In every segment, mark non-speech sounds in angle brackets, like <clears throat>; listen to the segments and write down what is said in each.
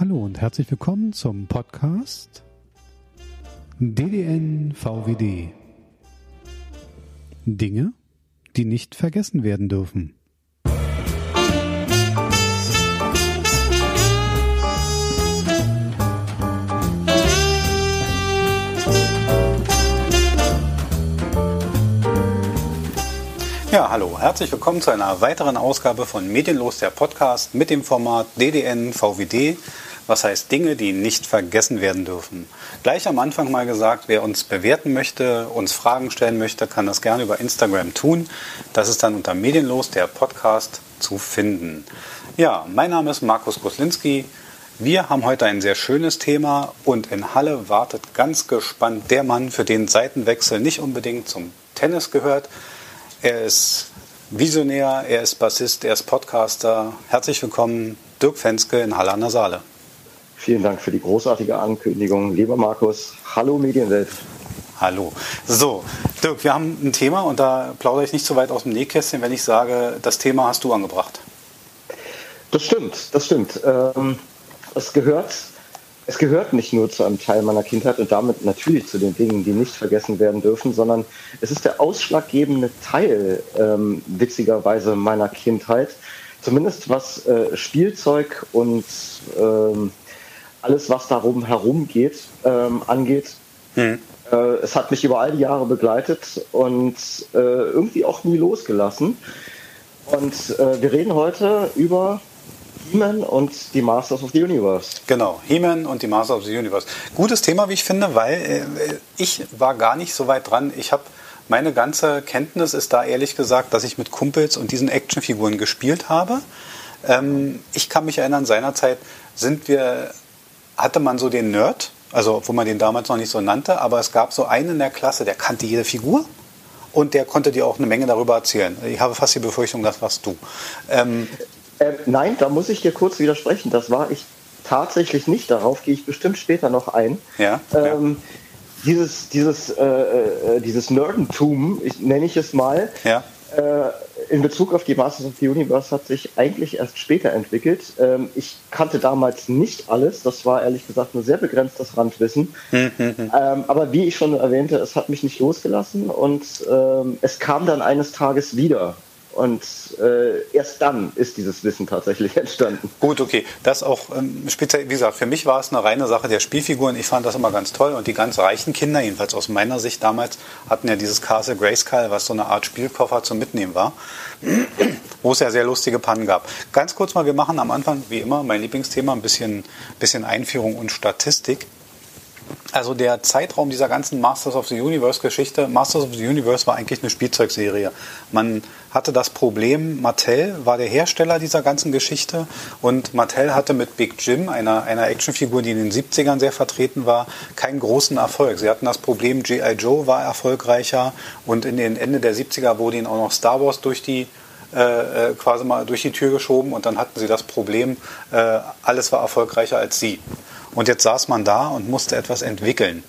Hallo und herzlich willkommen zum Podcast DDN VWD. Dinge, die nicht vergessen werden dürfen. Ja, hallo, herzlich willkommen zu einer weiteren Ausgabe von Medienlos, der Podcast mit dem Format DDN VWD. Was heißt Dinge, die nicht vergessen werden dürfen? Gleich am Anfang mal gesagt, wer uns bewerten möchte, uns Fragen stellen möchte, kann das gerne über Instagram tun. Das ist dann unter Medienlos, der Podcast, zu finden. Ja, mein Name ist Markus Goslinski. Wir haben heute ein sehr schönes Thema und in Halle wartet ganz gespannt der Mann, für den Seitenwechsel nicht unbedingt zum Tennis gehört, er ist Visionär, er ist Bassist, er ist Podcaster. Herzlich willkommen, Dirk Fenske in Halle an der Saale. Vielen Dank für die großartige Ankündigung, lieber Markus. Hallo Medienwelt. Hallo. So, Dirk, wir haben ein Thema und da plaudere ich nicht so weit aus dem Nähkästchen, wenn ich sage, das Thema hast du angebracht. Das stimmt, das stimmt. Ähm, es gehört es gehört nicht nur zu einem Teil meiner Kindheit und damit natürlich zu den Dingen, die nicht vergessen werden dürfen, sondern es ist der ausschlaggebende Teil, ähm, witzigerweise, meiner Kindheit. Zumindest was äh, Spielzeug und ähm, alles, was darum herum geht, ähm, angeht. Hm. Äh, es hat mich über all die Jahre begleitet und äh, irgendwie auch nie losgelassen. Und äh, wir reden heute über He-Man und die Masters of the Universe. Genau, He-Man und die Masters of the Universe. Gutes Thema, wie ich finde, weil äh, ich war gar nicht so weit dran. Ich habe meine ganze Kenntnis ist da ehrlich gesagt, dass ich mit Kumpels und diesen Actionfiguren gespielt habe. Ähm, ich kann mich erinnern, seinerzeit sind wir, hatte man so den Nerd, also obwohl man den damals noch nicht so nannte, aber es gab so einen in der Klasse, der kannte jede Figur und der konnte dir auch eine Menge darüber erzählen. Ich habe fast die Befürchtung, das warst du. Ähm, äh, nein, da muss ich dir kurz widersprechen. Das war ich tatsächlich nicht. Darauf gehe ich bestimmt später noch ein. Ja. Ähm, ja. Dieses, dieses, äh, äh, dieses Nerdentum, ich, nenne ich es mal, ja. Äh, in Bezug auf die Masters of the Universe hat sich eigentlich erst später entwickelt. Ähm, ich kannte damals nicht alles. Das war ehrlich gesagt nur sehr begrenztes Randwissen. Hm, hm, hm. Ähm, aber wie ich schon erwähnte, es hat mich nicht losgelassen und ähm, es kam dann eines Tages wieder. Und äh, erst dann ist dieses Wissen tatsächlich <laughs> entstanden. Gut, okay. Das auch ähm, speziell, wie gesagt, für mich war es eine reine Sache der Spielfiguren. Ich fand das immer ganz toll. Und die ganz reichen Kinder, jedenfalls aus meiner Sicht damals, hatten ja dieses Castle Grayskull, was so eine Art Spielkoffer zum Mitnehmen war, <clears throat> wo es ja sehr lustige Pannen gab. Ganz kurz mal, wir machen am Anfang, wie immer, mein Lieblingsthema, ein bisschen, bisschen Einführung und Statistik. Also der Zeitraum dieser ganzen Masters of the Universe Geschichte, Masters of the Universe war eigentlich eine Spielzeugserie. Man hatte das Problem, Mattel war der Hersteller dieser ganzen Geschichte und Mattel hatte mit Big Jim, einer, einer Actionfigur, die in den 70ern sehr vertreten war, keinen großen Erfolg. Sie hatten das Problem, G.I. Joe war erfolgreicher und in den Ende der 70er wurde ihnen auch noch Star Wars durch die äh, äh, quasi mal durch die Tür geschoben und dann hatten sie das Problem, äh, alles war erfolgreicher als sie. Und jetzt saß man da und musste etwas entwickeln.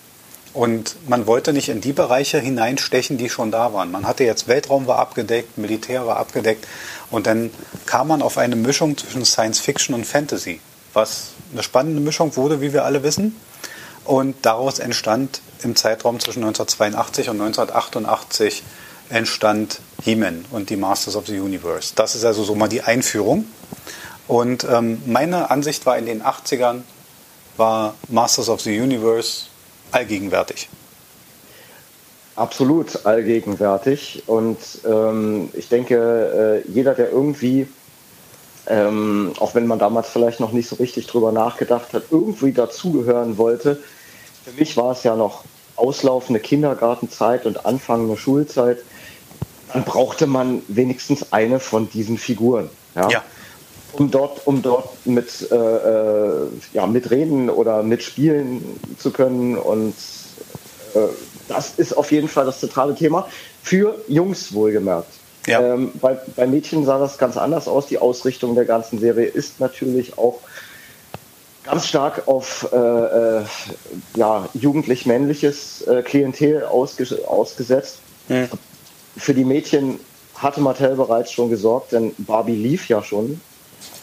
Und man wollte nicht in die Bereiche hineinstechen, die schon da waren. Man hatte jetzt Weltraum war abgedeckt, Militär war abgedeckt und dann kam man auf eine Mischung zwischen Science Fiction und Fantasy, was eine spannende Mischung wurde, wie wir alle wissen. Und daraus entstand im Zeitraum zwischen 1982 und 1988 entstand He-Man und die Masters of the Universe. Das ist also so mal die Einführung. Und ähm, meine Ansicht war in den 80ern, war Masters of the Universe allgegenwärtig. Absolut allgegenwärtig. Und ähm, ich denke, äh, jeder, der irgendwie, ähm, auch wenn man damals vielleicht noch nicht so richtig drüber nachgedacht hat, irgendwie dazugehören wollte, für mich war es ja noch auslaufende Kindergartenzeit und anfangende Schulzeit, dann brauchte man wenigstens eine von diesen Figuren. Ja. ja um dort, um dort mit, äh, äh, ja, mitreden oder mitspielen zu können. Und äh, das ist auf jeden Fall das zentrale Thema. Für Jungs wohlgemerkt. Ja. Ähm, bei, bei Mädchen sah das ganz anders aus. Die Ausrichtung der ganzen Serie ist natürlich auch ganz stark auf äh, äh, ja, jugendlich-männliches äh, Klientel ausge ausgesetzt. Mhm. Für die Mädchen hatte Mattel bereits schon gesorgt, denn Barbie lief ja schon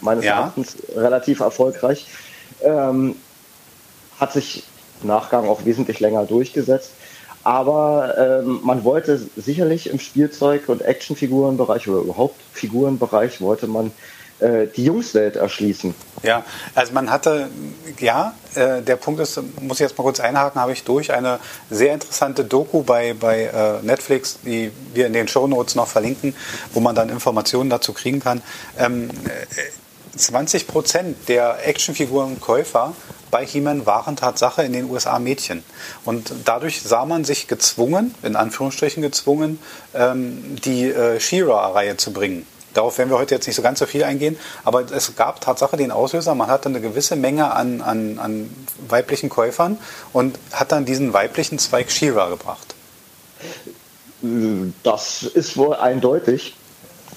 meines ja. Erachtens relativ erfolgreich. Ähm, hat sich im Nachgang auch wesentlich länger durchgesetzt. Aber ähm, man wollte sicherlich im Spielzeug- und Actionfigurenbereich oder überhaupt Figurenbereich wollte man die Jungswelt erschließen. Ja, also man hatte, ja, äh, der Punkt ist, muss ich jetzt mal kurz einhaken, habe ich durch eine sehr interessante Doku bei, bei äh, Netflix, die wir in den Shownotes noch verlinken, wo man dann Informationen dazu kriegen kann. Ähm, 20 Prozent der Actionfigurenkäufer bei He-Man waren Tatsache in den USA Mädchen. Und dadurch sah man sich gezwungen, in Anführungsstrichen gezwungen, ähm, die äh, She-Ra-Reihe zu bringen. Darauf werden wir heute jetzt nicht so ganz so viel eingehen, aber es gab Tatsache den Auslöser, man hatte eine gewisse Menge an, an, an weiblichen Käufern und hat dann diesen weiblichen Zweig She-Ra gebracht. Das ist wohl eindeutig.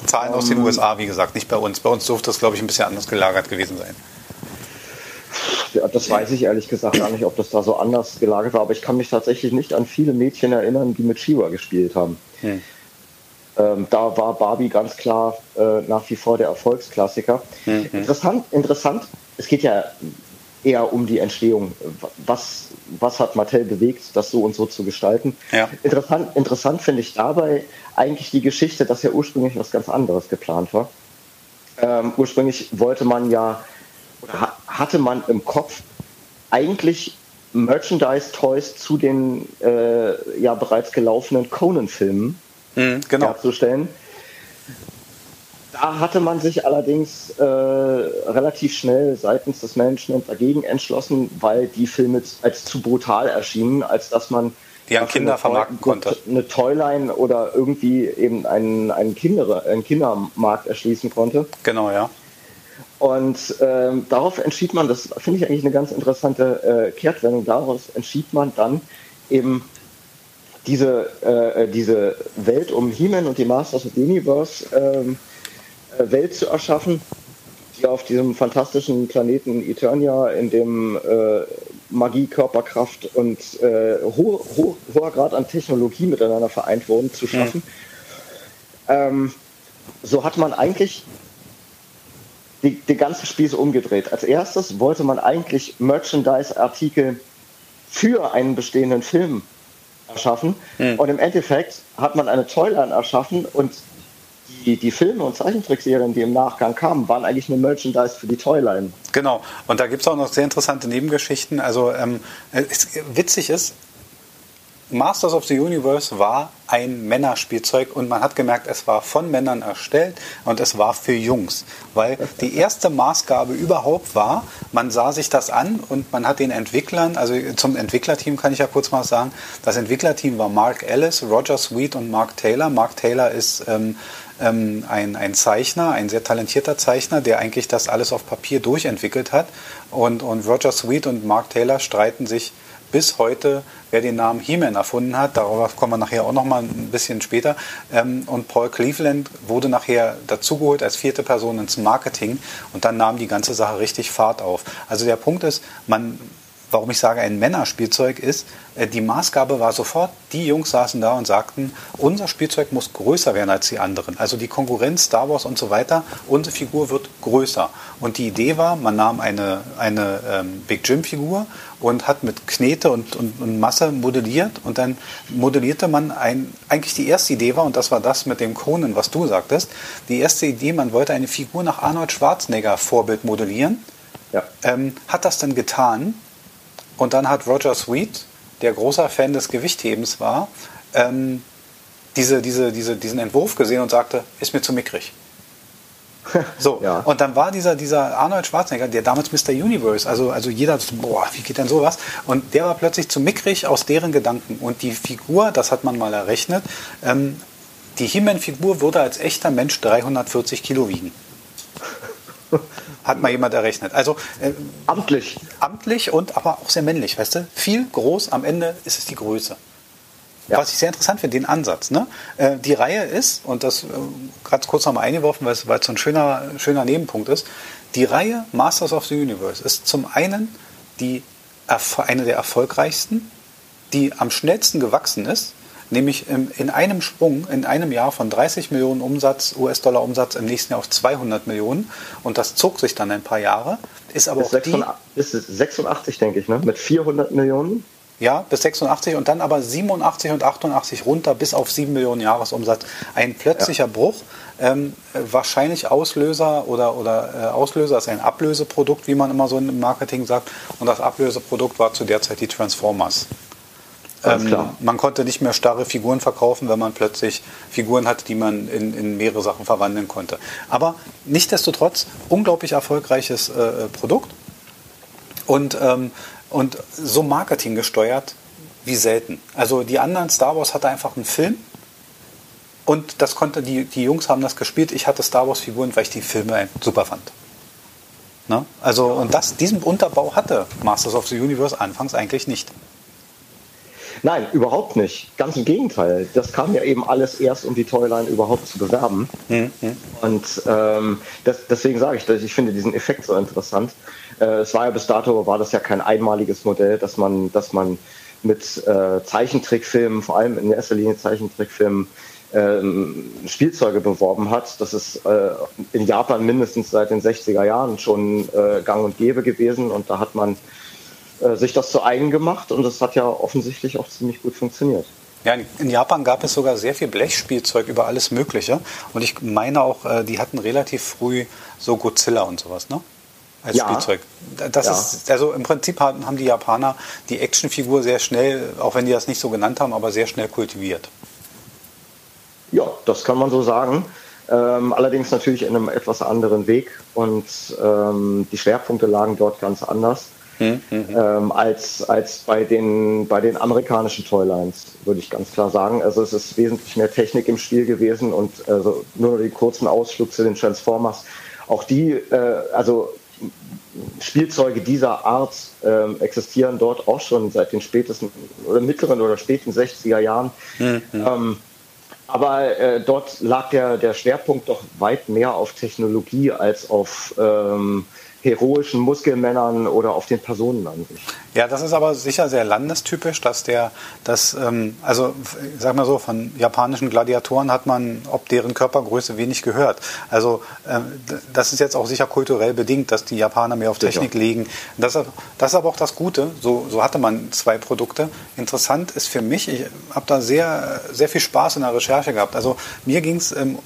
Zahlen aus den ähm, USA, wie gesagt, nicht bei uns. Bei uns dürfte das, glaube ich, ein bisschen anders gelagert gewesen sein. Ja, das weiß ich ehrlich gesagt gar nicht, ob das da so anders gelagert war, aber ich kann mich tatsächlich nicht an viele Mädchen erinnern, die mit Shiva gespielt haben. Hm. Ähm, da war Barbie ganz klar äh, nach wie vor der Erfolgsklassiker. Mhm. Interessant, interessant, es geht ja eher um die Entstehung. Was, was hat Mattel bewegt, das so und so zu gestalten? Ja. Interessant, interessant finde ich dabei eigentlich die Geschichte, dass ja ursprünglich was ganz anderes geplant war. Ähm, ursprünglich wollte man ja, oder hatte man im Kopf eigentlich Merchandise-Toys zu den äh, ja bereits gelaufenen Conan-Filmen mhm, genau. herzustellen. Da hatte man sich allerdings äh, relativ schnell seitens des Managements dagegen entschlossen, weil die Filme als zu brutal erschienen, als dass man die an Kinder vermarkten konnte. Eine Toyline oder irgendwie eben einen, einen, Kinder, einen Kindermarkt erschließen konnte. Genau, ja. Und ähm, darauf entschied man, das finde ich eigentlich eine ganz interessante äh, Kehrtwendung, daraus entschied man dann eben diese, äh, diese Welt um He-Man und die Masters of the Universe ähm, äh, Welt zu erschaffen, die auf diesem fantastischen Planeten Eternia, in dem äh, Magie, Körperkraft und äh, ho ho hoher Grad an Technologie miteinander vereint wurden, zu schaffen. Mhm. Ähm, so hat man eigentlich die, die ganze Spieße umgedreht. Als erstes wollte man eigentlich Merchandise-Artikel für einen bestehenden Film erschaffen. Mhm. Und im Endeffekt hat man eine Toyline erschaffen und die, die Filme und Zeichentrickserien, die im Nachgang kamen, waren eigentlich nur Merchandise für die Toyline. Genau. Und da gibt es auch noch sehr interessante Nebengeschichten. Also ähm, es, witzig ist, Masters of the Universe war ein Männerspielzeug und man hat gemerkt, es war von Männern erstellt und es war für Jungs, weil die erste Maßgabe überhaupt war, man sah sich das an und man hat den Entwicklern, also zum Entwicklerteam kann ich ja kurz mal sagen, das Entwicklerteam war Mark Ellis, Roger Sweet und Mark Taylor. Mark Taylor ist ähm, ähm, ein, ein Zeichner, ein sehr talentierter Zeichner, der eigentlich das alles auf Papier durchentwickelt hat und, und Roger Sweet und Mark Taylor streiten sich bis heute, wer den Namen He-Man erfunden hat. Darauf kommen wir nachher auch noch mal ein bisschen später. Ähm, und Paul Cleveland wurde nachher dazugeholt als vierte Person ins Marketing und dann nahm die ganze Sache richtig Fahrt auf. Also der Punkt ist, man warum ich sage ein Männerspielzeug ist, äh, die Maßgabe war sofort, die Jungs saßen da und sagten, unser Spielzeug muss größer werden als die anderen. Also die Konkurrenz, Star Wars und so weiter, unsere Figur wird größer. Und die Idee war, man nahm eine, eine ähm, Big Jim Figur und hat mit Knete und, und, und, Masse modelliert und dann modellierte man ein, eigentlich die erste Idee war, und das war das mit dem Conan, was du sagtest, die erste Idee, man wollte eine Figur nach Arnold Schwarzenegger Vorbild modellieren, ja. ähm, hat das dann getan und dann hat Roger Sweet, der großer Fan des Gewichthebens war, ähm, diese, diese, diese, diesen Entwurf gesehen und sagte, ist mir zu mickrig. <laughs> So, ja. und dann war dieser, dieser Arnold Schwarzenegger, der damals Mr. Universe, also, also jeder, boah, wie geht denn sowas? Und der war plötzlich zu mickrig aus deren Gedanken. Und die Figur, das hat man mal errechnet, ähm, die He-Man-Figur würde als echter Mensch 340 Kilo wiegen. <laughs> Hat mal jemand errechnet. Also äh, amtlich. Amtlich und aber auch sehr männlich, weißt du? Viel groß, am Ende ist es die Größe. Ja. Was ich sehr interessant finde, den Ansatz. Ne? Äh, die Reihe ist, und das äh, ganz kurz nochmal eingeworfen, weil es, weil es so ein schöner, schöner Nebenpunkt ist, die Reihe Masters of the Universe ist zum einen die, eine der erfolgreichsten, die am schnellsten gewachsen ist, nämlich in einem Sprung, in einem Jahr von 30 Millionen Umsatz, US-Dollar Umsatz im nächsten Jahr auf 200 Millionen. Und das zog sich dann ein paar Jahre. Ist aber bis auch 86, die, bis 86, denke ich, ne? mit 400 Millionen. Ja, bis 86 und dann aber 87 und 88 runter bis auf 7 Millionen Jahresumsatz. Ein plötzlicher ja. Bruch. Ähm, wahrscheinlich Auslöser oder, oder äh, Auslöser ist ein Ablöseprodukt, wie man immer so im Marketing sagt. Und das Ablöseprodukt war zu der Zeit die Transformers. Ähm, man konnte nicht mehr starre Figuren verkaufen, wenn man plötzlich Figuren hatte, die man in, in mehrere Sachen verwandeln konnte. Aber nichtsdestotrotz, unglaublich erfolgreiches äh, Produkt und, ähm, und so Marketing gesteuert wie selten. Also die anderen Star Wars hatte einfach einen Film und das konnte, die, die Jungs haben das gespielt. Ich hatte Star Wars-Figuren, weil ich die Filme super fand. Ne? Also, und das, diesen Unterbau hatte Masters of the Universe anfangs eigentlich nicht. Nein, überhaupt nicht. Ganz im Gegenteil. Das kam ja eben alles erst, um die Toyline überhaupt zu bewerben. Mhm. Und ähm, das, deswegen sage ich, ich finde diesen Effekt so interessant. Äh, es war ja bis dato war das ja kein einmaliges Modell, dass man, dass man mit äh, Zeichentrickfilmen, vor allem in erster Linie Zeichentrickfilmen, ähm, Spielzeuge beworben hat. Das ist äh, in Japan mindestens seit den 60er Jahren schon äh, gang und gäbe gewesen und da hat man äh, sich das zu eigen gemacht und das hat ja offensichtlich auch ziemlich gut funktioniert. Ja, in Japan gab es sogar sehr viel Blechspielzeug über alles Mögliche. Und ich meine auch, äh, die hatten relativ früh so Godzilla und sowas, ne? Als ja. Spielzeug. Das ja. ist, also im Prinzip haben die Japaner die Actionfigur sehr schnell, auch wenn die das nicht so genannt haben, aber sehr schnell kultiviert. Ja, das kann man so sagen. Ähm, allerdings natürlich in einem etwas anderen Weg und ähm, die Schwerpunkte lagen dort ganz anders. Mhm. Ähm, als, als bei, den, bei den amerikanischen Toylines, würde ich ganz klar sagen. Also es ist wesentlich mehr Technik im Spiel gewesen und also nur den kurzen Ausflug zu den Transformers. Auch die, äh, also Spielzeuge dieser Art äh, existieren dort auch schon seit den spätesten oder mittleren oder späten 60er Jahren. Mhm. Ähm, aber äh, dort lag der, der Schwerpunkt doch weit mehr auf Technologie als auf ähm, heroischen Muskelmännern oder auf den Personen an sich. Ja, das ist aber sicher sehr landestypisch, dass der, dass, ähm, also sag mal so, von japanischen Gladiatoren hat man ob deren Körpergröße wenig gehört. Also ähm, das ist jetzt auch sicher kulturell bedingt, dass die Japaner mehr auf Technik sicher. legen. Das, das ist aber auch das Gute, so, so hatte man zwei Produkte. Interessant ist für mich, ich habe da sehr, sehr viel Spaß in der Recherche gehabt. Also mir ging es ähm,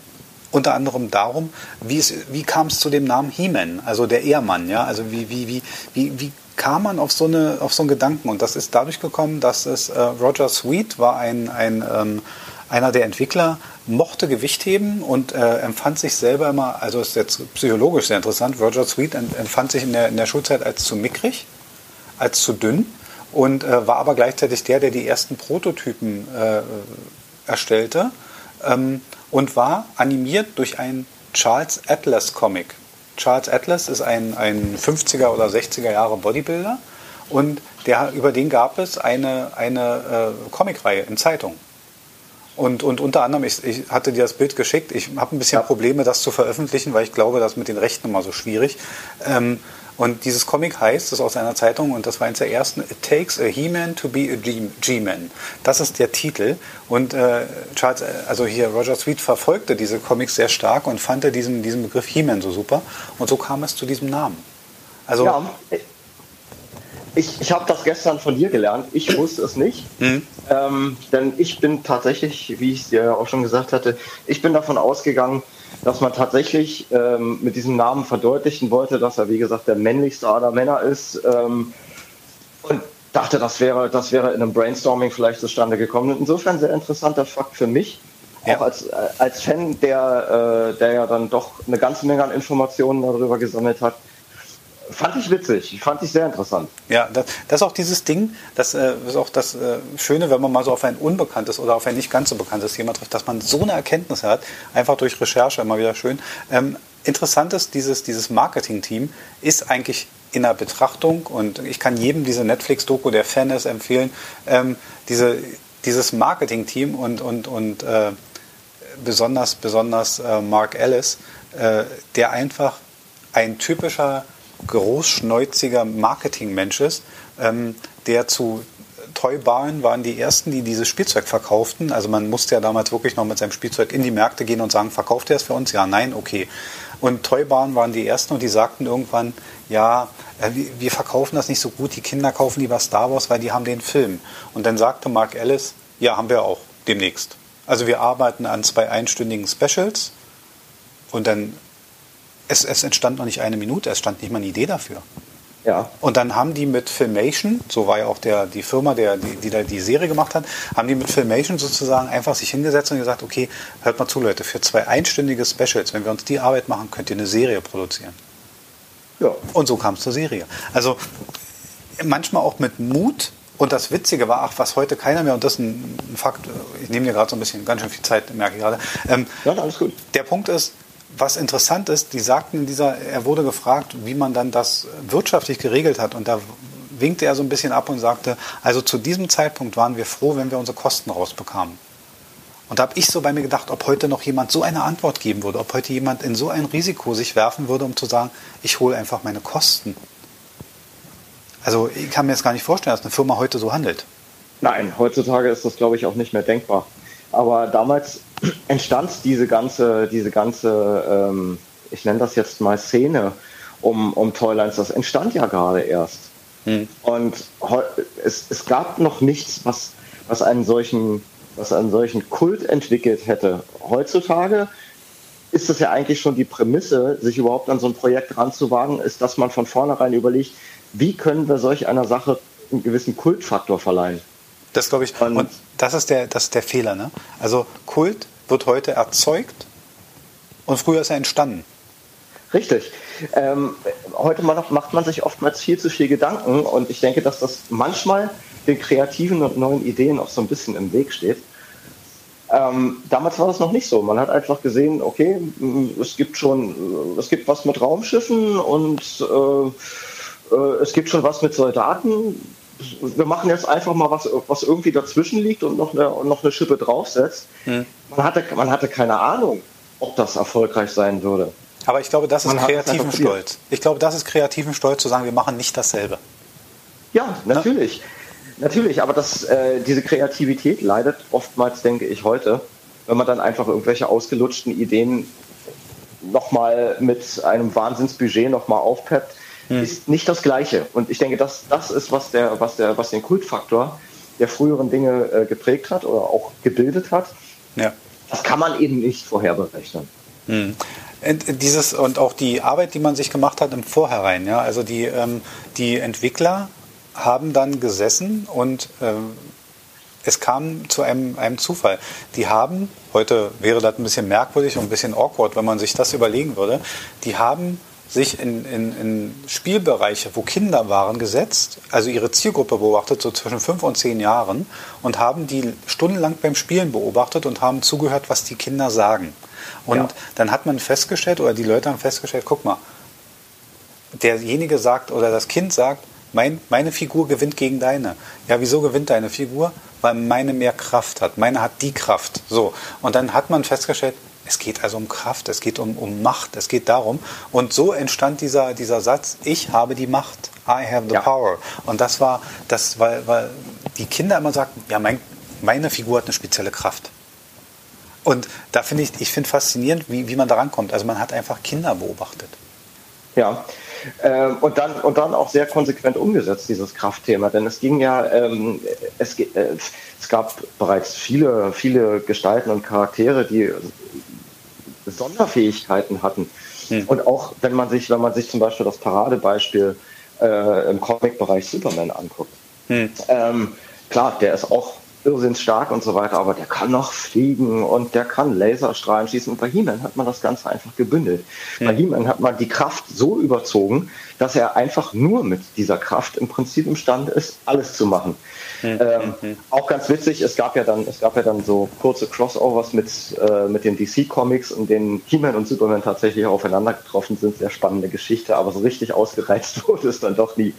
unter anderem darum, wie, wie kam es zu dem Namen He-Man, also der Ehrmann, ja, also wie, wie, wie, wie, wie kam man auf so, eine, auf so einen Gedanken und das ist dadurch gekommen, dass es äh, Roger Sweet war ein, ein ähm, einer der Entwickler, mochte Gewicht heben und äh, empfand sich selber immer, also ist jetzt psychologisch sehr interessant, Roger Sweet empfand sich in der, in der Schulzeit als zu mickrig, als zu dünn und äh, war aber gleichzeitig der, der die ersten Prototypen äh, erstellte. Ähm, und war animiert durch einen Charles Atlas Comic. Charles Atlas ist ein, ein 50er oder 60er Jahre Bodybuilder und der, über den gab es eine, eine äh, Comicreihe in Zeitung. Und, und unter anderem, ich, ich hatte dir das Bild geschickt, ich habe ein bisschen ja. Probleme, das zu veröffentlichen, weil ich glaube, das mit den Rechten immer so schwierig. Ähm, und dieses Comic heißt, das ist aus einer Zeitung und das war eines der ersten, It Takes a He-Man to be a G-Man. Das ist der Titel. Und äh, Charles, äh, also hier Roger Sweet verfolgte diese Comics sehr stark und fand diesen, diesen Begriff He-Man so super. Und so kam es zu diesem Namen. Also, ja, ich, ich habe das gestern von dir gelernt. Ich wusste es nicht. Mhm. Ähm, denn ich bin tatsächlich, wie ich es dir auch schon gesagt hatte, ich bin davon ausgegangen, dass man tatsächlich ähm, mit diesem Namen verdeutlichen wollte, dass er, wie gesagt, der männlichste aller Männer ist. Ähm, und dachte, das wäre, das wäre in einem Brainstorming vielleicht zustande gekommen. Insofern sehr interessanter Fakt für mich. Ja. Auch als, als Fan, der, äh, der ja dann doch eine ganze Menge an Informationen darüber gesammelt hat, Fand ich witzig, fand ich sehr interessant. Ja, das, das ist auch dieses Ding, das äh, ist auch das äh, Schöne, wenn man mal so auf ein unbekanntes oder auf ein nicht ganz so bekanntes Thema trifft, dass man so eine Erkenntnis hat, einfach durch Recherche immer wieder schön. Ähm, interessant ist, dieses, dieses Marketing-Team ist eigentlich in der Betrachtung und ich kann jedem diese Netflix-Doku, der Fan ist, empfehlen, ähm, diese, dieses Marketing-Team und, und, und äh, besonders, besonders äh, Mark Ellis, äh, der einfach ein typischer großschnäuziger Marketingmensch ist, ähm, der zu Toy Barn waren die ersten, die dieses Spielzeug verkauften. Also man musste ja damals wirklich noch mit seinem Spielzeug in die Märkte gehen und sagen, verkauft ihr es für uns? Ja, nein, okay. Und Toy Barn waren die ersten und die sagten irgendwann, ja, äh, wir verkaufen das nicht so gut, die Kinder kaufen lieber Star Wars, weil die haben den Film. Und dann sagte Mark Ellis, ja, haben wir auch demnächst. Also wir arbeiten an zwei einstündigen Specials und dann, es, es entstand noch nicht eine Minute, es stand nicht mal eine Idee dafür. Ja. Und dann haben die mit Filmation, so war ja auch der, die Firma, der, die, die da die Serie gemacht hat, haben die mit Filmation sozusagen einfach sich hingesetzt und gesagt, okay, hört mal zu, Leute, für zwei einstündige Specials, wenn wir uns die Arbeit machen, könnt ihr eine Serie produzieren. Ja. Und so kam es zur Serie. Also manchmal auch mit Mut. Und das Witzige war, ach, was heute keiner mehr, und das ist ein, Fakt, ich nehme dir gerade so ein bisschen ganz schön viel Zeit, merke ich gerade. Ähm, ja, alles gut. Der Punkt ist, was interessant ist, die sagten in dieser, er wurde gefragt, wie man dann das wirtschaftlich geregelt hat. Und da winkte er so ein bisschen ab und sagte, also zu diesem Zeitpunkt waren wir froh, wenn wir unsere Kosten rausbekamen. Und da habe ich so bei mir gedacht, ob heute noch jemand so eine Antwort geben würde, ob heute jemand in so ein Risiko sich werfen würde, um zu sagen, ich hole einfach meine Kosten. Also ich kann mir jetzt gar nicht vorstellen, dass eine Firma heute so handelt. Nein, heutzutage ist das, glaube ich, auch nicht mehr denkbar. Aber damals entstand diese ganze, diese ganze, ähm, ich nenne das jetzt mal Szene um, um Toylines, das entstand ja gerade erst. Hm. Und es, es gab noch nichts, was, was einen solchen was einen solchen Kult entwickelt hätte. Heutzutage ist es ja eigentlich schon die Prämisse, sich überhaupt an so ein Projekt ranzuwagen, ist, dass man von vornherein überlegt, wie können wir solch einer Sache einen gewissen Kultfaktor verleihen. Das glaube ich. Und, und, das ist der, das ist der Fehler. Ne? Also Kult wird heute erzeugt und früher ist er entstanden. Richtig. Ähm, heute macht man sich oftmals viel zu viel Gedanken und ich denke, dass das manchmal den kreativen und neuen Ideen auch so ein bisschen im Weg steht. Ähm, damals war das noch nicht so. Man hat einfach gesehen, okay, es gibt schon, es gibt was mit Raumschiffen und äh, äh, es gibt schon was mit Soldaten. Wir machen jetzt einfach mal was, was irgendwie dazwischen liegt und noch eine, noch eine Schippe draufsetzt. Hm. Man, hatte, man hatte keine Ahnung, ob das erfolgreich sein würde. Aber ich glaube, das ist man kreativen Stolz. Ich glaube, das ist kreativen Stolz zu sagen, wir machen nicht dasselbe. Ja, natürlich. Ne? Natürlich, aber das, äh, diese Kreativität leidet oftmals, denke ich, heute, wenn man dann einfach irgendwelche ausgelutschten Ideen nochmal mit einem Wahnsinnsbudget nochmal aufpeppt, hm. ist nicht das Gleiche. Und ich denke, das, das ist, was, der, was, der, was den Kultfaktor der früheren Dinge äh, geprägt hat oder auch gebildet hat. Ja. Das kann man eben nicht vorher berechnen. Hm. Dieses und auch die Arbeit, die man sich gemacht hat im Vorhinein, ja, also die, ähm, die Entwickler haben dann gesessen und äh, es kam zu einem, einem Zufall. Die haben, heute wäre das ein bisschen merkwürdig und ein bisschen awkward, wenn man sich das überlegen würde, die haben sich in, in, in Spielbereiche, wo Kinder waren, gesetzt, also ihre Zielgruppe beobachtet, so zwischen fünf und zehn Jahren, und haben die stundenlang beim Spielen beobachtet und haben zugehört, was die Kinder sagen. Und ja. dann hat man festgestellt, oder die Leute haben festgestellt, guck mal, derjenige sagt oder das Kind sagt, mein, meine Figur gewinnt gegen deine. Ja, wieso gewinnt deine Figur? Weil meine mehr Kraft hat. Meine hat die Kraft. So. Und dann hat man festgestellt, es geht also um Kraft, es geht um, um Macht, es geht darum. Und so entstand dieser, dieser Satz, ich habe die Macht. I have the ja. power. Und das war, das, weil, weil die Kinder immer sagten, ja, mein, meine Figur hat eine spezielle Kraft. Und da finde ich, ich finde faszinierend, wie, wie man da rankommt. Also man hat einfach Kinder beobachtet. Ja, ähm, und, dann, und dann auch sehr konsequent umgesetzt, dieses Kraftthema. Denn es ging ja, ähm, es, äh, es gab bereits viele, viele Gestalten und Charaktere, die Sonderfähigkeiten hatten. Hm. Und auch wenn man sich, wenn man sich zum Beispiel das Paradebeispiel äh, im Comic-Bereich Superman anguckt. Hm. Ähm, klar, der ist auch irrsinnig stark und so weiter, aber der kann noch fliegen und der kann Laserstrahlen schießen. Und bei He-Man hat man das Ganze einfach gebündelt. Mhm. Bei He-Man hat man die Kraft so überzogen, dass er einfach nur mit dieser Kraft im Prinzip imstande ist, alles zu machen. Mhm. Ähm, mhm. Auch ganz witzig, es gab ja dann, es gab ja dann so kurze Crossovers mit, äh, mit den DC-Comics, in denen He-Man und Superman tatsächlich aufeinander getroffen sind. Sehr spannende Geschichte, aber so richtig ausgereizt <laughs> wurde es dann doch nie.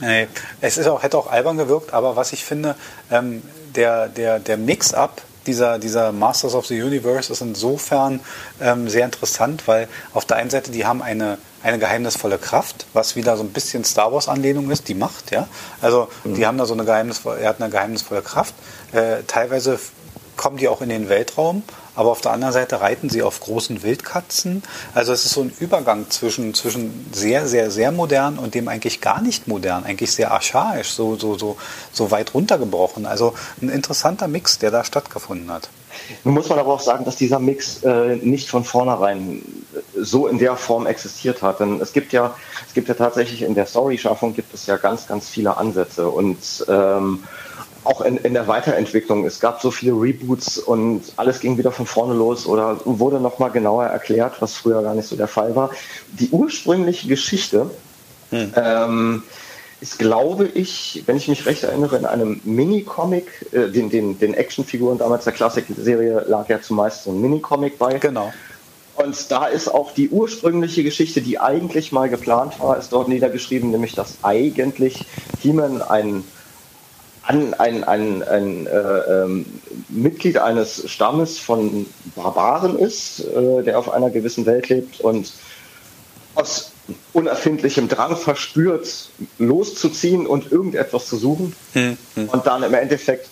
Nee, es ist auch, hätte auch albern gewirkt, aber was ich finde, ähm, der, der, der Mix-up dieser, dieser Masters of the Universe ist insofern ähm, sehr interessant, weil auf der einen Seite, die haben eine, eine geheimnisvolle Kraft, was wieder so ein bisschen Star Wars-Anlehnung ist, die Macht, ja. Also mhm. die haben da so eine geheimnisvolle, er hat eine geheimnisvolle Kraft. Äh, teilweise kommen die auch in den Weltraum aber auf der anderen Seite reiten sie auf großen Wildkatzen. Also es ist so ein Übergang zwischen, zwischen sehr, sehr, sehr modern und dem eigentlich gar nicht modern, eigentlich sehr archaisch, so, so, so, so weit runtergebrochen. Also ein interessanter Mix, der da stattgefunden hat. Nun muss man aber auch sagen, dass dieser Mix äh, nicht von vornherein so in der Form existiert hat. Denn es gibt ja, es gibt ja tatsächlich in der Story-Schaffung gibt es ja ganz, ganz viele Ansätze und ähm, auch in, in der Weiterentwicklung. Es gab so viele Reboots und alles ging wieder von vorne los oder wurde nochmal genauer erklärt, was früher gar nicht so der Fall war. Die ursprüngliche Geschichte hm. ähm, ist, glaube ich, wenn ich mich recht erinnere, in einem Mini-Comic, äh, den, den, den Actionfiguren damals der Klassik-Serie lag ja zumeist so ein Mini-Comic bei. Genau. Und da ist auch die ursprüngliche Geschichte, die eigentlich mal geplant war, ist dort niedergeschrieben, nämlich dass eigentlich He-Man ein an ein, ein, ein äh, ähm, Mitglied eines Stammes von Barbaren ist, äh, der auf einer gewissen Welt lebt und aus unerfindlichem Drang verspürt, loszuziehen und irgendetwas zu suchen hm, hm. und dann im Endeffekt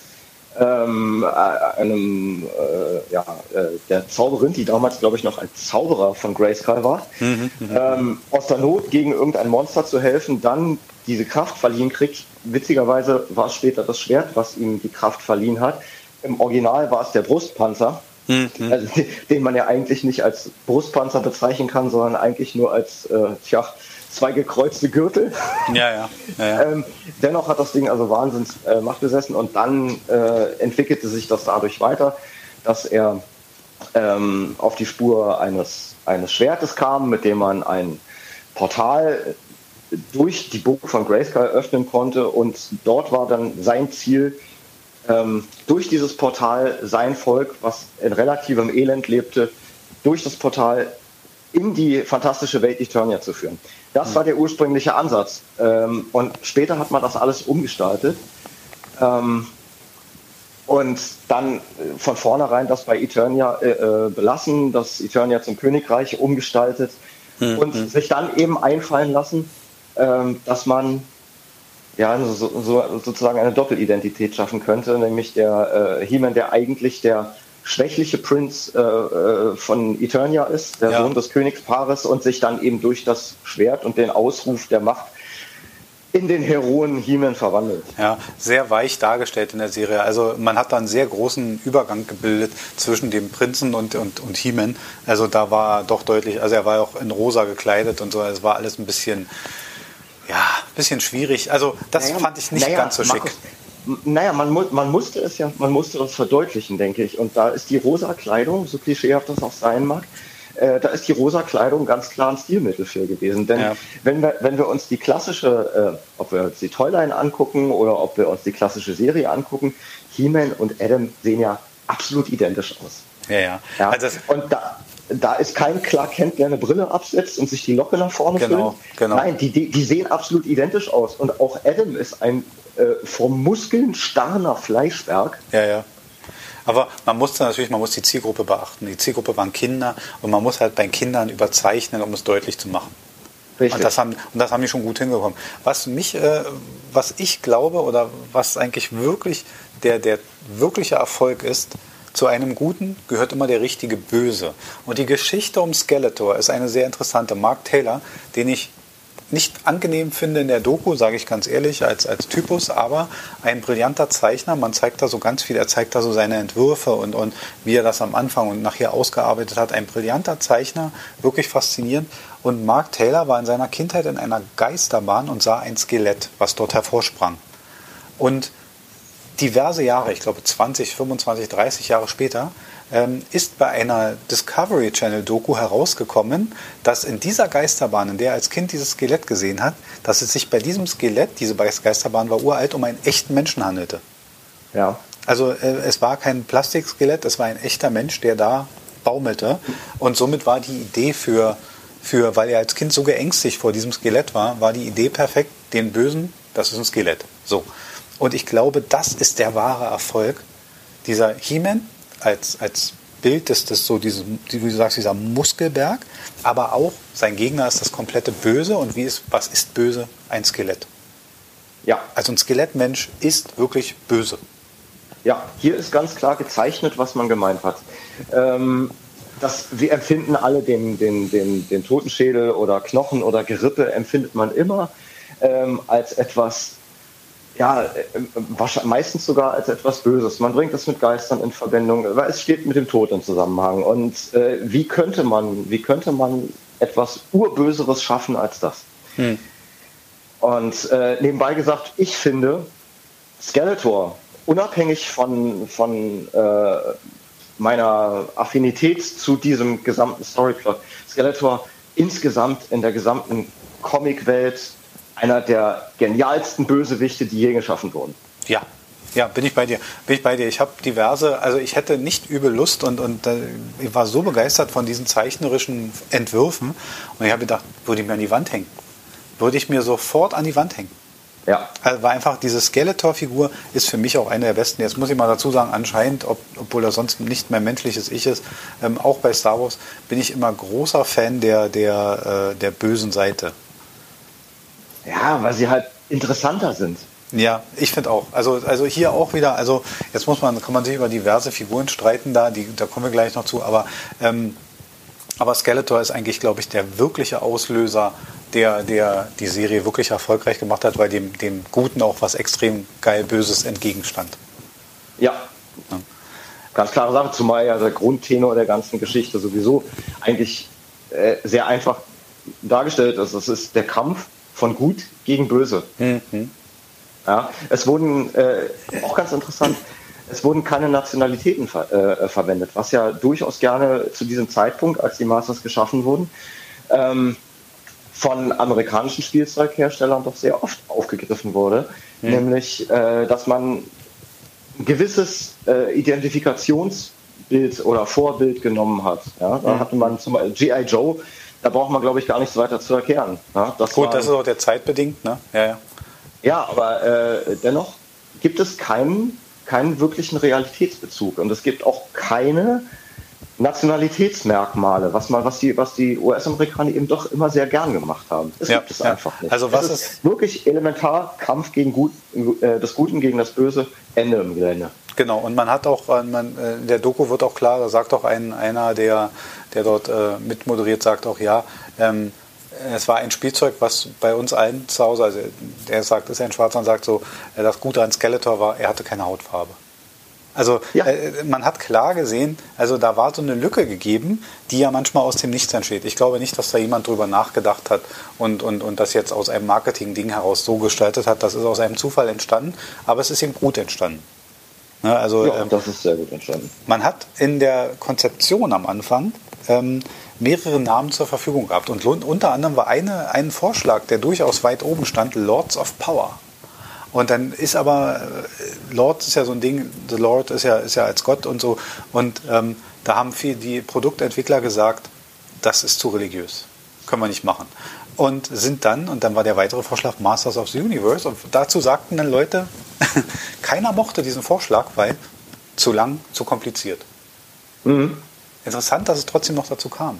ähm, äh, einem, äh, ja, äh, der Zauberin, die damals, glaube ich, noch ein Zauberer von Grayskull war, mhm, mhm, ähm, aus der Not gegen irgendein Monster zu helfen, dann diese Kraft verliehen kriegt. Witzigerweise war es später das Schwert, was ihm die Kraft verliehen hat. Im Original war es der Brustpanzer, mhm. also, <laughs> den man ja eigentlich nicht als Brustpanzer bezeichnen kann, sondern eigentlich nur als, äh, tja, zwei gekreuzte Gürtel. Ja, ja. ja, ja. ähm, dennoch hat das Ding also Wahnsinns äh, Macht besessen und dann äh, entwickelte sich das dadurch weiter, dass er ähm, auf die Spur eines, eines Schwertes kam, mit dem man ein Portal durch die Burg von Grayskull öffnen konnte und dort war dann sein Ziel, ähm, durch dieses Portal sein Volk, was in relativem Elend lebte, durch das Portal in die fantastische Welt Eternia zu führen. Das war der ursprüngliche Ansatz. Ähm, und später hat man das alles umgestaltet. Ähm, und dann äh, von vornherein das bei Eternia äh, äh, belassen, das Eternia zum Königreich umgestaltet mhm. und sich dann eben einfallen lassen, ähm, dass man ja, so, so, sozusagen eine Doppelidentität schaffen könnte, nämlich der äh, He-Man, der eigentlich der schwächliche Prinz äh, äh, von Eternia ist, der ja. Sohn des Königspaares und sich dann eben durch das Schwert und den Ausruf der Macht in den Heroen He-Man verwandelt. Ja, sehr weich dargestellt in der Serie. Also man hat da einen sehr großen Übergang gebildet zwischen dem Prinzen und, und, und He-Man. Also da war doch deutlich, also er war auch in rosa gekleidet und so, es war alles ein bisschen, ja, ein bisschen schwierig. Also das naja, fand ich nicht naja, ganz so schick. Markus, naja, man, mu man musste es ja, man musste das verdeutlichen, denke ich. Und da ist die rosa Kleidung, so klischeehaft das auch sein mag, äh, da ist die rosa Kleidung ganz klar ein Stilmittel für gewesen. Denn ja. wenn, wir, wenn wir uns die klassische, äh, ob wir uns die Toyline angucken oder ob wir uns die klassische Serie angucken, He-Man und Adam sehen ja absolut identisch aus. Ja, ja. ja? Also und da, da ist kein Clark Kent, der eine Brille absetzt und sich die Locke nach vorne genau, füllt. Genau. Nein, die, die, sehen absolut identisch aus. Und auch Adam ist ein äh, vom Muskeln starner Fleischberg. Ja, ja. Aber man musste natürlich, man muss die Zielgruppe beachten. Die Zielgruppe waren Kinder und man muss halt bei Kindern überzeichnen, um es deutlich zu machen. Richtig. Und das haben, und das haben die schon gut hingekommen. Was mich, äh, was ich glaube oder was eigentlich wirklich der, der wirkliche Erfolg ist, zu einem Guten gehört immer der richtige Böse. Und die Geschichte um Skeletor ist eine sehr interessante. Mark Taylor, den ich nicht angenehm finde in der Doku, sage ich ganz ehrlich, als, als Typus, aber ein brillanter Zeichner. Man zeigt da so ganz viel, er zeigt da so seine Entwürfe und, und wie er das am Anfang und nachher ausgearbeitet hat. Ein brillanter Zeichner, wirklich faszinierend. Und Mark Taylor war in seiner Kindheit in einer Geisterbahn und sah ein Skelett, was dort hervorsprang. Und diverse Jahre, ich glaube 20, 25, 30 Jahre später, ähm, ist bei einer Discovery Channel Doku herausgekommen, dass in dieser Geisterbahn, in der er als Kind dieses Skelett gesehen hat, dass es sich bei diesem Skelett, diese Geisterbahn war uralt, um einen echten Menschen handelte. Ja. Also äh, es war kein Plastikskelett, es war ein echter Mensch, der da baumelte. Und somit war die Idee für, für, weil er als Kind so geängstigt vor diesem Skelett war, war die Idee perfekt, den Bösen, das ist ein Skelett. So. Und ich glaube, das ist der wahre Erfolg dieser He-Man, als, als Bild ist das so, dieses, wie du sagst, dieser Muskelberg, aber auch sein Gegner ist das komplette Böse. Und wie ist, was ist böse? Ein Skelett. Ja. Also ein Skelettmensch ist wirklich böse. Ja, hier ist ganz klar gezeichnet, was man gemeint hat. Ähm, das, wir empfinden alle den, den, den, den Totenschädel oder Knochen oder Gerippe, empfindet man immer ähm, als etwas ja, äh, meistens sogar als etwas Böses. Man bringt es mit Geistern in Verbindung, weil es steht mit dem Tod im Zusammenhang. Und äh, wie könnte man, wie könnte man etwas Urböseres schaffen als das? Hm. Und äh, nebenbei gesagt, ich finde Skeletor, unabhängig von, von äh, meiner Affinität zu diesem gesamten Storyplot, Skeletor insgesamt in der gesamten Comicwelt einer der genialsten Bösewichte, die je geschaffen wurden. Ja, ja, bin ich bei dir. Bin ich bei dir. Ich habe diverse, also ich hätte nicht übel Lust und, und äh, ich war so begeistert von diesen zeichnerischen Entwürfen und ich habe gedacht, würde ich mir an die Wand hängen. Würde ich mir sofort an die Wand hängen. Ja. Also war einfach diese Skeletor-Figur ist für mich auch eine der besten. Jetzt muss ich mal dazu sagen, anscheinend, ob, obwohl er sonst nicht mehr menschliches Ich ist, ähm, auch bei Star Wars bin ich immer großer Fan der, der, äh, der bösen Seite. Ja, weil sie halt interessanter sind. Ja, ich finde auch. Also, also hier auch wieder, also jetzt muss man, kann man sich über diverse Figuren streiten da, die, da kommen wir gleich noch zu, aber, ähm, aber Skeletor ist eigentlich, glaube ich, der wirkliche Auslöser, der, der die Serie wirklich erfolgreich gemacht hat, weil dem, dem Guten auch was extrem geil Böses entgegenstand. Ja. ja. Ganz klare Sache, zumal ja der Grundtenor der ganzen Geschichte sowieso eigentlich äh, sehr einfach dargestellt ist. Das ist der Kampf von Gut gegen Böse. Mhm. Ja, es wurden, äh, auch ganz interessant, es wurden keine Nationalitäten ver äh, verwendet, was ja durchaus gerne zu diesem Zeitpunkt, als die Masters geschaffen wurden, ähm, von amerikanischen Spielzeugherstellern doch sehr oft aufgegriffen wurde. Mhm. Nämlich, äh, dass man ein gewisses äh, Identifikationsbild oder Vorbild genommen hat. Ja? Da mhm. hatte man zum Beispiel G.I. Joe da braucht man, glaube ich, gar nichts weiter zu erklären. Ja, das Gut, war, das ist auch der Zeit bedingt, ne? Ja, ja. ja aber äh, dennoch gibt es keinen, keinen wirklichen Realitätsbezug und es gibt auch keine Nationalitätsmerkmale, was man, was die, was die US-Amerikaner eben doch immer sehr gern gemacht haben. Das ja, gibt es ja. einfach nicht. Also was es ist, wirklich elementar Kampf gegen Gut, äh, das Guten gegen das Böse, Ende im Gelände. Genau, und man hat auch, äh, man, äh, in der Doku wird auch klar, da sagt auch ein, einer, der, der dort äh, mitmoderiert, sagt auch, ja, ähm, es war ein Spielzeug, was bei uns allen zu Hause, also der sagt, ist ein Schwarzer und sagt so, das Gute an Skeletor war, er hatte keine Hautfarbe. Also ja. äh, man hat klar gesehen, also da war so eine Lücke gegeben, die ja manchmal aus dem Nichts entsteht. Ich glaube nicht, dass da jemand drüber nachgedacht hat und, und, und das jetzt aus einem Marketing-Ding heraus so gestaltet hat. Das ist aus einem Zufall entstanden, aber es ist eben gut entstanden. Ne, also, ja, ähm, das ist sehr gut entstanden. Man hat in der Konzeption am Anfang ähm, mehrere Namen zur Verfügung gehabt. Und unter anderem war eine, ein Vorschlag, der durchaus weit oben stand, Lords of Power. Und dann ist aber, äh, Lord ist ja so ein Ding, The Lord ist ja, ist ja als Gott und so. Und ähm, da haben viel die Produktentwickler gesagt, das ist zu religiös. Können wir nicht machen und sind dann, und dann war der weitere Vorschlag Masters of the Universe, und dazu sagten dann Leute, <laughs> keiner mochte diesen Vorschlag, weil zu lang, zu kompliziert. Mhm. Interessant, dass es trotzdem noch dazu kam.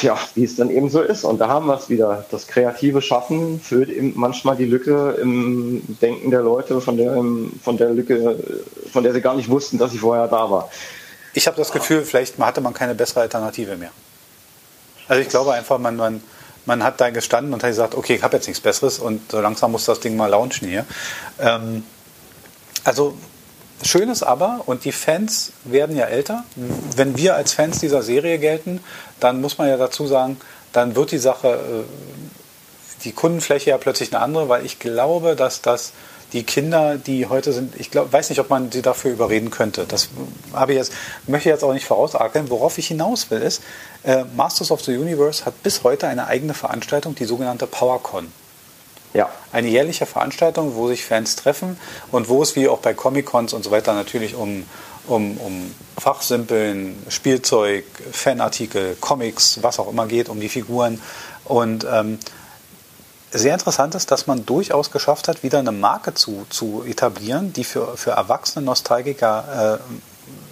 Ja, wie es dann eben so ist. Und da haben wir es wieder. Das kreative Schaffen füllt eben manchmal die Lücke im Denken der Leute, von der, von der Lücke, von der sie gar nicht wussten, dass sie vorher da war. Ich habe das Gefühl, vielleicht hatte man keine bessere Alternative mehr. Also ich glaube einfach, man, man, man hat da gestanden und hat gesagt, okay, ich habe jetzt nichts Besseres und so langsam muss das Ding mal launchen hier. Ähm, also schön ist aber, und die Fans werden ja älter, wenn wir als Fans dieser Serie gelten, dann muss man ja dazu sagen, dann wird die Sache, äh, die Kundenfläche ja plötzlich eine andere, weil ich glaube, dass das die Kinder, die heute sind, ich glaub, weiß nicht, ob man sie dafür überreden könnte. Das habe ich jetzt, möchte ich jetzt auch nicht vorausakeln. Worauf ich hinaus will, ist, äh, Masters of the Universe hat bis heute eine eigene Veranstaltung, die sogenannte PowerCon. Ja. Eine jährliche Veranstaltung, wo sich Fans treffen und wo es wie auch bei Comic-Cons und so weiter natürlich um, um, um Fachsimpeln, Spielzeug, Fanartikel, Comics, was auch immer geht, um die Figuren. Und ähm, sehr interessant ist, dass man durchaus geschafft hat, wieder eine Marke zu, zu etablieren, die für, für erwachsene Nostalgiker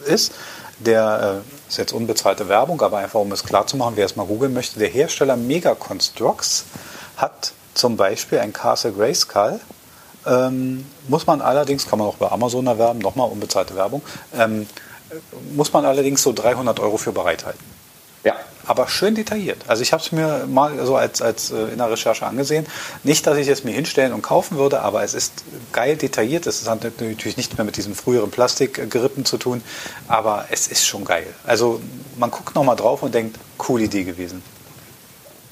äh, ist. Der äh, ist jetzt unbezahlte Werbung, aber einfach um es klar zu machen, wer es mal googeln möchte, der Hersteller Mega Constructs hat zum Beispiel ein Castle Grayskull. Ähm, muss man allerdings, kann man auch bei Amazon erwerben, nochmal unbezahlte Werbung, ähm, muss man allerdings so 300 Euro für bereithalten. Ja. Aber schön detailliert. Also ich habe es mir mal so als, als äh, in der Recherche angesehen. Nicht, dass ich es mir hinstellen und kaufen würde, aber es ist geil detailliert. Es hat natürlich nicht mehr mit diesem früheren Plastikgerippen zu tun, aber es ist schon geil. Also man guckt nochmal drauf und denkt, coole Idee gewesen.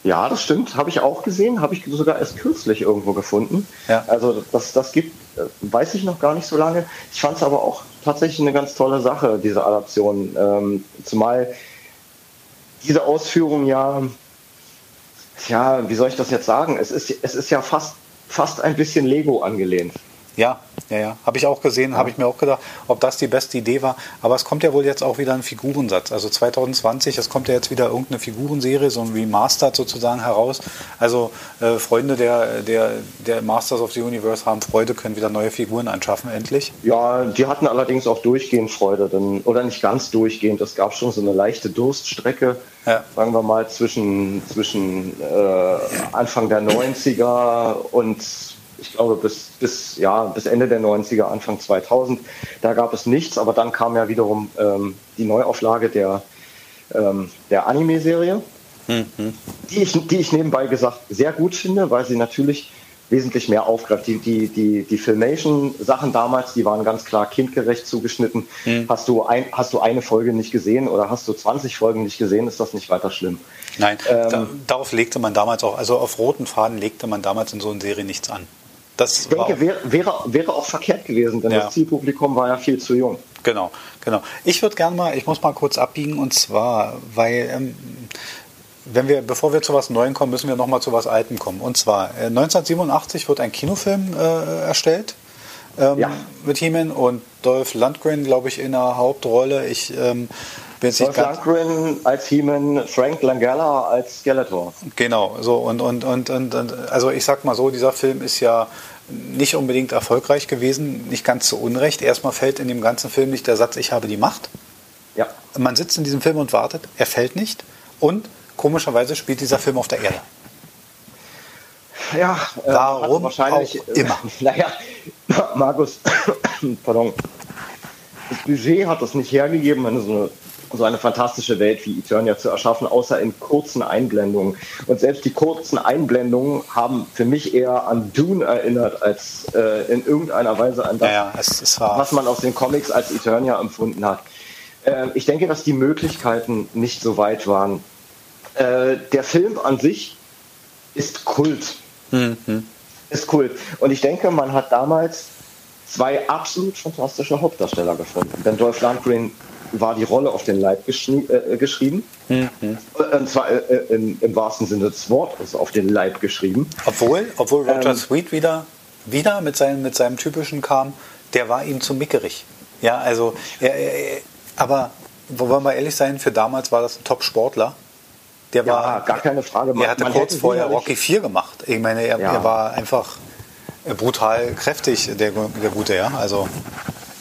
Ja, das stimmt. Habe ich auch gesehen. Habe ich sogar erst kürzlich irgendwo gefunden. Ja. Also das, das gibt, äh, weiß ich noch gar nicht so lange. Ich fand es aber auch tatsächlich eine ganz tolle Sache, diese Adaption. Ähm, zumal diese Ausführung ja, ja, wie soll ich das jetzt sagen? Es ist, es ist ja fast, fast ein bisschen Lego angelehnt. Ja, ja, ja. Habe ich auch gesehen, ja. habe ich mir auch gedacht, ob das die beste Idee war. Aber es kommt ja wohl jetzt auch wieder ein Figurensatz. Also 2020, es kommt ja jetzt wieder irgendeine Figurenserie, so ein Remastered sozusagen heraus. Also äh, Freunde der, der, der Masters of the Universe haben Freude, können wieder neue Figuren anschaffen, endlich. Ja, die hatten allerdings auch durchgehend Freude. Denn, oder nicht ganz durchgehend. Es gab schon so eine leichte Durststrecke, ja. sagen wir mal, zwischen, zwischen äh, Anfang der 90er und ich glaube, bis, bis, ja, bis Ende der 90er, Anfang 2000. Da gab es nichts, aber dann kam ja wiederum ähm, die Neuauflage der, ähm, der Anime-Serie, mhm. die, ich, die ich nebenbei gesagt sehr gut finde, weil sie natürlich wesentlich mehr aufgreift. Die, die, die, die Filmation-Sachen damals, die waren ganz klar kindgerecht zugeschnitten. Mhm. Hast, du ein, hast du eine Folge nicht gesehen oder hast du 20 Folgen nicht gesehen, ist das nicht weiter schlimm. Nein, ähm, da, darauf legte man damals auch, also auf roten Faden legte man damals in so einer Serie nichts an. Das ich denke, wäre, wäre, wäre auch verkehrt gewesen, denn ja. das Zielpublikum war ja viel zu jung. Genau, genau. Ich würde gerne mal, ich muss mal kurz abbiegen und zwar, weil ähm, wenn wir, bevor wir zu was Neuem kommen, müssen wir noch mal zu was Altem kommen. Und zwar äh, 1987 wird ein Kinofilm äh, erstellt ähm, ja. mit He-Man und Dolph Lundgren, glaube ich, in der Hauptrolle. Ich ähm, bin Dolph Lundgren als He-Man, Frank Langella als Skeletor. Genau, so und, und, und, und, und also ich sag mal so, dieser Film ist ja nicht unbedingt erfolgreich gewesen, nicht ganz zu Unrecht. Erstmal fällt in dem ganzen Film nicht der Satz, ich habe die Macht. Ja. Man sitzt in diesem Film und wartet, er fällt nicht. Und komischerweise spielt dieser Film auf der Erde. Ja, äh, warum wahrscheinlich auch immer. <laughs> Naja, Markus, <coughs> pardon. Das Budget hat das nicht hergegeben, wenn du so eine so eine fantastische Welt wie Eternia zu erschaffen, außer in kurzen Einblendungen. Und selbst die kurzen Einblendungen haben für mich eher an Dune erinnert, als äh, in irgendeiner Weise an das, ja, ja, was man aus den Comics als Eternia empfunden hat. Äh, ich denke, dass die Möglichkeiten nicht so weit waren. Äh, der Film an sich ist Kult. Mhm. Ist Kult. Und ich denke, man hat damals zwei absolut fantastische Hauptdarsteller gefunden. Denn Dolph Lundgren war die Rolle auf den Leib äh, geschrieben. Mhm. Und zwar äh, äh, im, im, wahrsten Sinne des Wortes auf den Leib geschrieben. Obwohl, obwohl Roger ähm, Sweet wieder, wieder mit, seinem, mit seinem typischen kam, der war ihm zu mickerig. Ja, also, er, er, aber wollen wir ehrlich sein, für damals war das ein Top-Sportler. Der ja, war, gar keine Frage. Er hatte kurz vorher Rocky 4 gemacht. Ich meine, er, ja. er war einfach brutal kräftig, der, der Gute, ja. Also.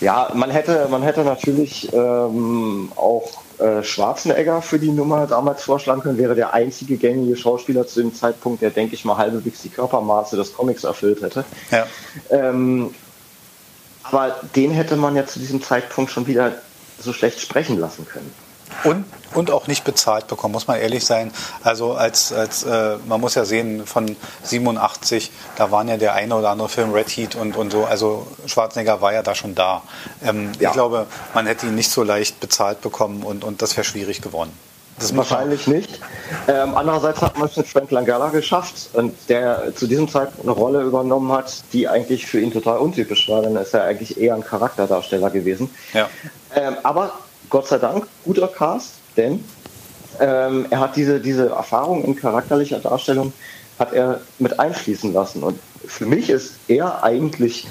Ja, man hätte, man hätte natürlich ähm, auch äh, Schwarzenegger für die Nummer damals vorschlagen können, wäre der einzige gängige Schauspieler zu dem Zeitpunkt, der, denke ich mal, halbwegs die Körpermaße des Comics erfüllt hätte. Ja. Ähm, aber den hätte man ja zu diesem Zeitpunkt schon wieder so schlecht sprechen lassen können. Und, und auch nicht bezahlt bekommen, muss man ehrlich sein. Also als, als äh, man muss ja sehen, von 87, da waren ja der eine oder andere Film Red Heat und, und so, also Schwarzenegger war ja da schon da. Ähm, ja. Ich glaube, man hätte ihn nicht so leicht bezahlt bekommen und, und das wäre schwierig geworden. Das Wahrscheinlich nicht. Ähm, andererseits hat man es mit Frank Langella geschafft, und der zu diesem Zeitpunkt eine Rolle übernommen hat, die eigentlich für ihn total untypisch war, denn er ist ja eigentlich eher ein Charakterdarsteller gewesen. Ja. Ähm, aber Gott sei Dank guter Cast, denn ähm, er hat diese, diese Erfahrung in charakterlicher Darstellung hat er mit einfließen lassen. Und für mich ist er eigentlich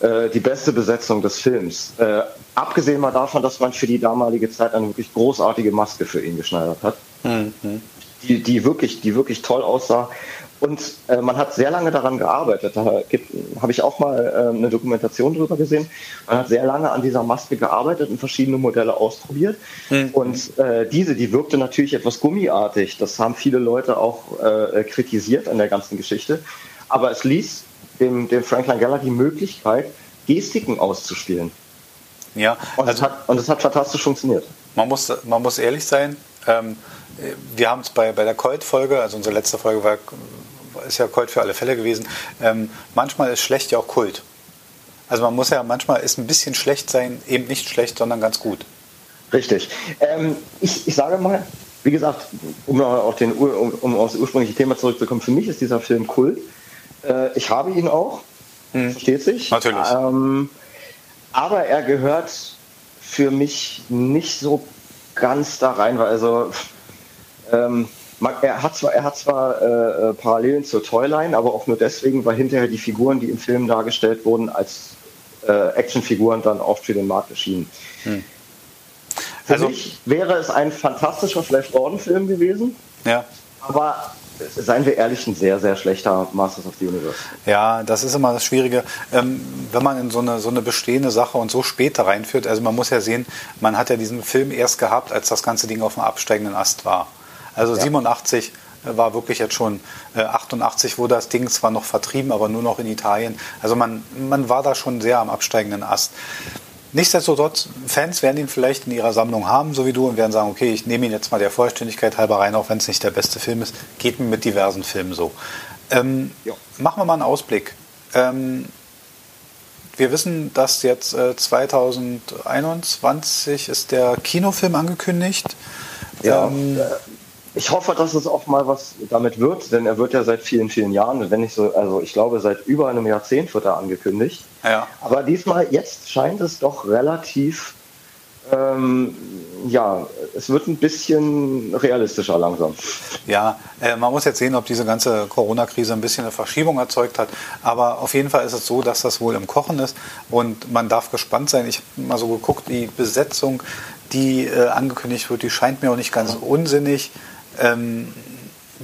äh, die beste Besetzung des Films. Äh, abgesehen mal davon, dass man für die damalige Zeit eine wirklich großartige Maske für ihn geschneidert hat. Mhm. Die, die, wirklich, die wirklich toll aussah. Und äh, man hat sehr lange daran gearbeitet. Da habe ich auch mal äh, eine Dokumentation drüber gesehen. Man hat sehr lange an dieser Maske gearbeitet und verschiedene Modelle ausprobiert. Mhm. Und äh, diese, die wirkte natürlich etwas gummiartig. Das haben viele Leute auch äh, kritisiert an der ganzen Geschichte. Aber es ließ dem, dem Frank Langella die Möglichkeit, Gestiken auszuspielen. Ja, und, also, es hat, und es hat fantastisch funktioniert. Man muss, man muss ehrlich sein, ähm, wir haben es bei, bei der Colt-Folge, also unsere letzte Folge war, ist ja Colt für alle Fälle gewesen, ähm, manchmal ist schlecht ja auch Kult. Also man muss ja, manchmal ist ein bisschen schlecht sein, eben nicht schlecht, sondern ganz gut. Richtig. Ähm, ich, ich sage mal, wie gesagt, um auf, den, um, um aufs ursprüngliche Thema zurückzukommen, für mich ist dieser Film Kult. Äh, ich habe ihn auch, hm. versteht sich. Natürlich. Ähm, aber er gehört für mich nicht so ganz da rein, weil also ähm, er hat zwar, er hat zwar äh, äh, Parallelen zur Toyline, aber auch nur deswegen, weil hinterher die Figuren, die im Film dargestellt wurden, als äh, Actionfiguren dann oft für den Markt erschienen. Hm. Für also, mich wäre es ein fantastischer Flash Gordon-Film gewesen. Ja. Aber seien wir ehrlich, ein sehr, sehr schlechter Masters of the Universe. Ja, das ist immer das Schwierige, ähm, wenn man in so eine, so eine bestehende Sache und so später reinführt. Also man muss ja sehen, man hat ja diesen Film erst gehabt, als das ganze Ding auf dem absteigenden Ast war. Also ja. 87 war wirklich jetzt schon äh, 88 wurde das Ding zwar noch vertrieben, aber nur noch in Italien. Also man, man war da schon sehr am absteigenden Ast. Nichtsdestotrotz, Fans werden ihn vielleicht in ihrer Sammlung haben, so wie du, und werden sagen, okay, ich nehme ihn jetzt mal der Vollständigkeit halber rein, auch wenn es nicht der beste Film ist. Geht mir mit diversen Filmen so. Ähm, machen wir mal einen Ausblick. Ähm, wir wissen, dass jetzt äh, 2021 ist der Kinofilm angekündigt. Ja, ähm, ich hoffe, dass es auch mal was damit wird, denn er wird ja seit vielen, vielen Jahren, wenn nicht so, also ich glaube, seit über einem Jahrzehnt wird er angekündigt. Ja. Aber diesmal, jetzt scheint es doch relativ, ähm, ja, es wird ein bisschen realistischer langsam. Ja, äh, man muss jetzt sehen, ob diese ganze Corona-Krise ein bisschen eine Verschiebung erzeugt hat. Aber auf jeden Fall ist es so, dass das wohl im Kochen ist und man darf gespannt sein. Ich habe mal so geguckt, die Besetzung, die äh, angekündigt wird, die scheint mir auch nicht ganz unsinnig. Ähm,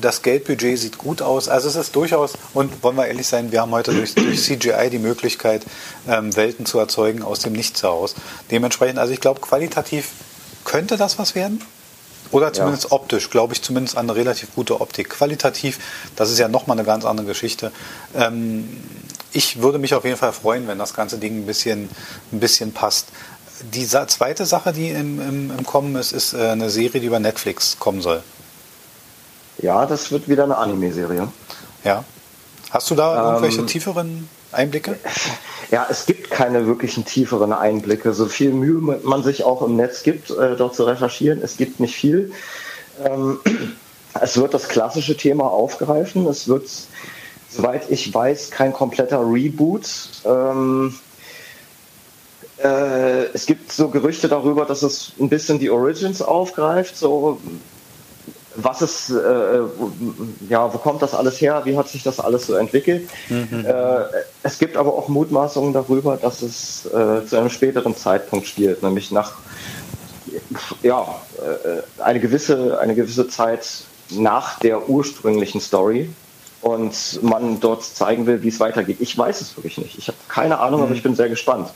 das Geldbudget sieht gut aus. Also es ist durchaus, und wollen wir ehrlich sein, wir haben heute durch, durch CGI die Möglichkeit, ähm, Welten zu erzeugen aus dem Nichts heraus. Dementsprechend, also ich glaube, qualitativ könnte das was werden. Oder zumindest ja. optisch, glaube ich zumindest an eine relativ gute Optik. Qualitativ, das ist ja nochmal eine ganz andere Geschichte. Ähm, ich würde mich auf jeden Fall freuen, wenn das ganze Ding ein bisschen, ein bisschen passt. Die zweite Sache, die im, im, im Kommen ist, ist äh, eine Serie, die über Netflix kommen soll. Ja, das wird wieder eine Anime-Serie. Ja. Hast du da irgendwelche ähm, tieferen Einblicke? <laughs> Ja, es gibt keine wirklichen tieferen Einblicke. So viel Mühe man sich auch im Netz gibt, äh, dort zu recherchieren, es gibt nicht viel. Ähm, <clears throat> es wird das klassische Thema aufgreifen. Es wird, soweit ich weiß, kein kompletter Reboot. Ähm, äh, es gibt so Gerüchte darüber, dass es ein bisschen die Origins aufgreift, so was ist, äh, ja, wo kommt das alles her, wie hat sich das alles so entwickelt. Mhm. Äh, es gibt aber auch Mutmaßungen darüber, dass es äh, zu einem späteren Zeitpunkt spielt, nämlich nach ja, äh, eine, gewisse, eine gewisse Zeit nach der ursprünglichen Story und man dort zeigen will, wie es weitergeht. Ich weiß es wirklich nicht. Ich habe keine Ahnung, mhm. aber ich bin sehr gespannt.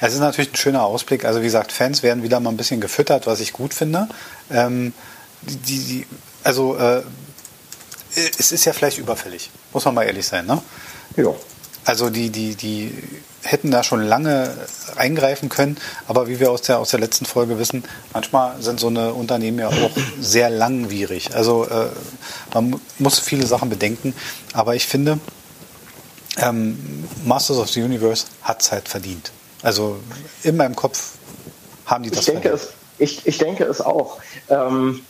Es ist natürlich ein schöner Ausblick. Also wie gesagt, Fans werden wieder mal ein bisschen gefüttert, was ich gut finde. Ähm, die, die, also äh, es ist ja vielleicht überfällig, muss man mal ehrlich sein, ne? Ja. Also die, die, die hätten da schon lange eingreifen können, aber wie wir aus der, aus der letzten Folge wissen, manchmal sind so eine Unternehmen ja auch <clears throat> sehr langwierig. Also äh, man muss viele Sachen bedenken, aber ich finde, ähm, Masters of the Universe hat es halt verdient. Also in meinem Kopf haben die das ich denke verdient. Es, ich, ich denke es auch. Ähm,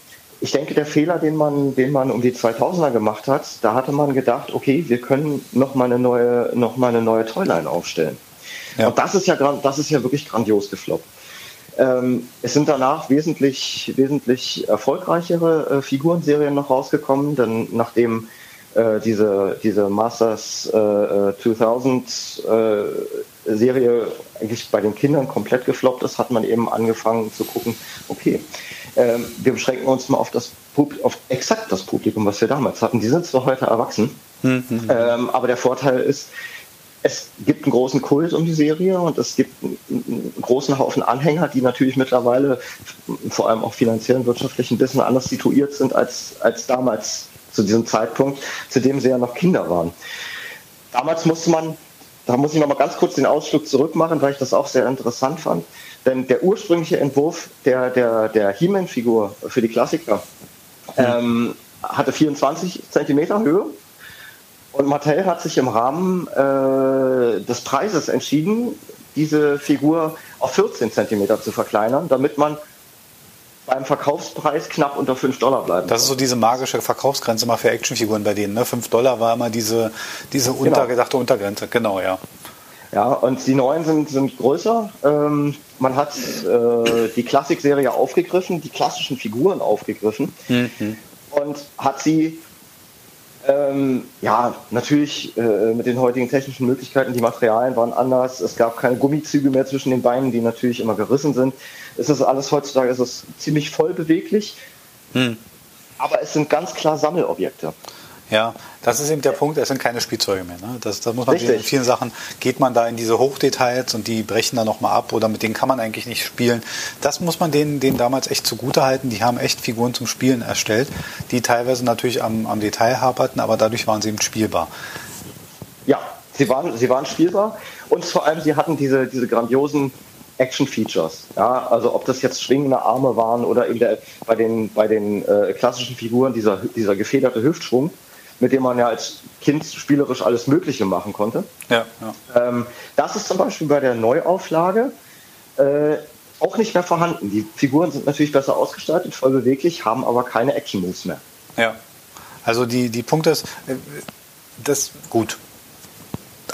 ich denke, der Fehler, den man, den man um die 2000er gemacht hat, da hatte man gedacht, okay, wir können noch mal eine neue, noch mal eine neue Toyline aufstellen. Ja. Und das ist ja, das ist ja wirklich grandios gefloppt. Ähm, es sind danach wesentlich, wesentlich erfolgreichere äh, Figurenserien noch rausgekommen, denn nachdem äh, diese, diese Masters äh, 2000 äh, Serie eigentlich bei den Kindern komplett gefloppt ist, hat man eben angefangen zu gucken, okay, ähm, wir beschränken uns mal auf das auf exakt das Publikum, was wir damals hatten. Die sind zwar heute erwachsen, mhm. ähm, aber der Vorteil ist, es gibt einen großen Kult um die Serie und es gibt einen großen Haufen Anhänger, die natürlich mittlerweile vor allem auch finanziell und wirtschaftlich ein bisschen anders situiert sind als, als damals zu diesem Zeitpunkt, zu dem sie ja noch Kinder waren. Damals musste man, da muss ich noch mal ganz kurz den Ausflug zurück machen, weil ich das auch sehr interessant fand. Denn der ursprüngliche Entwurf der, der, der He-Man-Figur für die Klassiker mhm. ähm, hatte 24 Zentimeter Höhe und Mattel hat sich im Rahmen äh, des Preises entschieden, diese Figur auf 14 Zentimeter zu verkleinern, damit man beim Verkaufspreis knapp unter 5 Dollar bleiben. Das ist so diese magische Verkaufsgrenze mal für Actionfiguren bei denen. Ne? 5 Dollar war immer diese, diese genau. untergedachte Untergrenze. Genau, ja. Ja, und die neuen sind, sind größer. Ähm, man hat äh, die Klassikserie aufgegriffen, die klassischen Figuren aufgegriffen mhm. und hat sie ähm, ja, natürlich äh, mit den heutigen technischen Möglichkeiten, die Materialien waren anders. Es gab keine Gummizüge mehr zwischen den Beinen, die natürlich immer gerissen sind. Es ist alles heutzutage ist es ziemlich voll beweglich, hm. aber es sind ganz klar Sammelobjekte. Ja, das ist eben der Punkt, es sind keine Spielzeuge mehr. Ne? Das, das muss man Richtig. in vielen Sachen geht man da in diese Hochdetails und die brechen da nochmal ab oder mit denen kann man eigentlich nicht spielen. Das muss man denen, denen damals echt zugute halten. Die haben echt Figuren zum Spielen erstellt, die teilweise natürlich am, am Detail haperten, aber dadurch waren sie eben spielbar. Ja, sie waren, sie waren spielbar und vor allem sie hatten diese, diese grandiosen Action-Features. Ja, also ob das jetzt schwingende Arme waren oder eben der, bei den, bei den äh, klassischen Figuren dieser, dieser gefederte Hüftschwung mit dem man ja als Kind spielerisch alles Mögliche machen konnte. Ja, ja. Ähm, das ist zum Beispiel bei der Neuauflage äh, auch nicht mehr vorhanden. Die Figuren sind natürlich besser ausgestaltet, voll beweglich, haben aber keine Action-Moves mehr. Ja, also die, die Punkte ist, äh, das gut,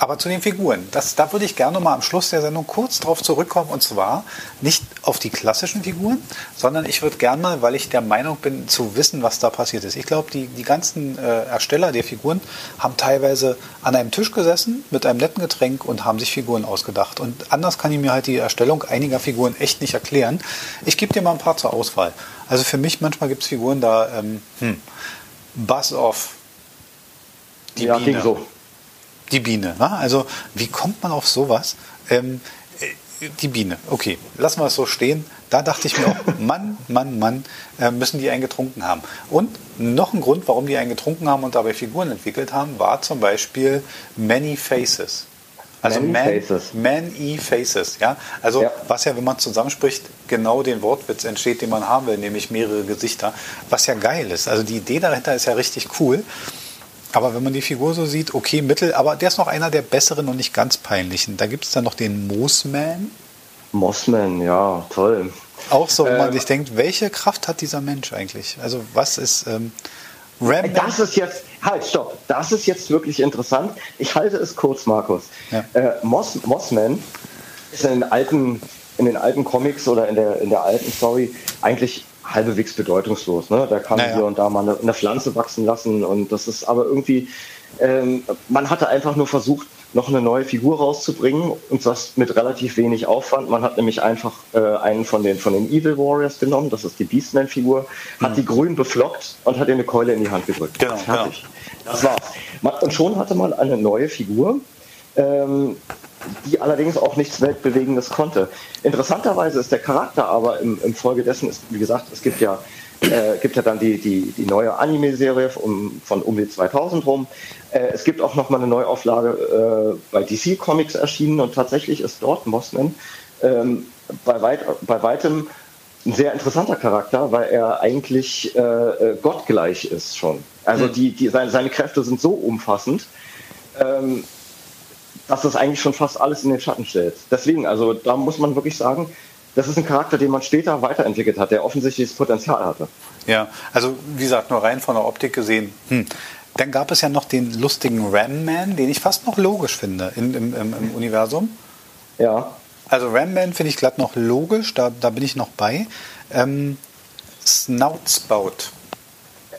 aber zu den Figuren, das, da würde ich gerne mal am Schluss der Sendung kurz drauf zurückkommen. Und zwar nicht auf die klassischen Figuren, sondern ich würde gerne mal, weil ich der Meinung bin, zu wissen, was da passiert ist. Ich glaube, die, die ganzen äh, Ersteller der Figuren haben teilweise an einem Tisch gesessen mit einem netten Getränk und haben sich Figuren ausgedacht. Und anders kann ich mir halt die Erstellung einiger Figuren echt nicht erklären. Ich gebe dir mal ein paar zur Auswahl. Also für mich, manchmal gibt es Figuren da, ähm, hm, Buzz Off. Die ja, Biene. so. Die Biene. Ne? Also wie kommt man auf sowas? Ähm, äh, die Biene. Okay, lassen wir es so stehen. Da dachte ich mir auch, <laughs> Mann, Mann, Mann, äh, müssen die einen getrunken haben. Und noch ein Grund, warum die einen getrunken haben und dabei Figuren entwickelt haben, war zum Beispiel Many Faces. Also Many Man, Faces. Man-E Faces. Ja? Also ja. was ja, wenn man zusammenspricht, genau den Wortwitz entsteht, den man haben will, nämlich mehrere Gesichter. Was ja geil ist. Also die Idee dahinter ist ja richtig cool. Aber wenn man die Figur so sieht, okay, Mittel, aber der ist noch einer der besseren und nicht ganz peinlichen. Da gibt es dann noch den Mossman. Mossman, ja, toll. Auch so, wo man ähm, sich denkt, welche Kraft hat dieser Mensch eigentlich? Also was ist ähm, Ram Das ist jetzt, halt, stopp, das ist jetzt wirklich interessant. Ich halte es kurz, Markus. Ja. Äh, Moss, Mossman ist in den alten, in den alten Comics oder in der, in der alten Story eigentlich halbwegs bedeutungslos. Ne? Da kann naja. hier und da mal eine, eine, Pflanze wachsen lassen und das ist aber irgendwie, ähm, man hatte einfach nur versucht, noch eine neue Figur rauszubringen und das mit relativ wenig Aufwand. Man hat nämlich einfach äh, einen von den, von den Evil Warriors genommen, das ist die Beastman-Figur, hat mhm. die grün beflockt und hat ihr eine Keule in die Hand gedrückt. Genau, Fertig. Genau. Das war's. Und schon hatte man eine neue Figur, ähm, die allerdings auch nichts Weltbewegendes konnte. Interessanterweise ist der Charakter aber im, im Folge dessen, ist, wie gesagt, es gibt ja, äh, gibt ja dann die, die, die neue Anime-Serie um, von um die 2000 rum. Äh, es gibt auch nochmal eine Neuauflage äh, bei DC Comics erschienen und tatsächlich ist dort Mossman ähm, bei, weit, bei weitem ein sehr interessanter Charakter, weil er eigentlich äh, äh gottgleich ist schon. Also hm. die, die, seine, seine Kräfte sind so umfassend, ähm, dass das eigentlich schon fast alles in den Schatten stellt. Deswegen, also da muss man wirklich sagen, das ist ein Charakter, den man später weiterentwickelt hat, der offensichtlich das Potenzial hatte. Ja, also wie gesagt, nur rein von der Optik gesehen. Hm. Dann gab es ja noch den lustigen Ram Man, den ich fast noch logisch finde in, im, im, im Universum. Ja. Also Ram Man finde ich glatt noch logisch, da, da bin ich noch bei. Ähm, Snoutspout.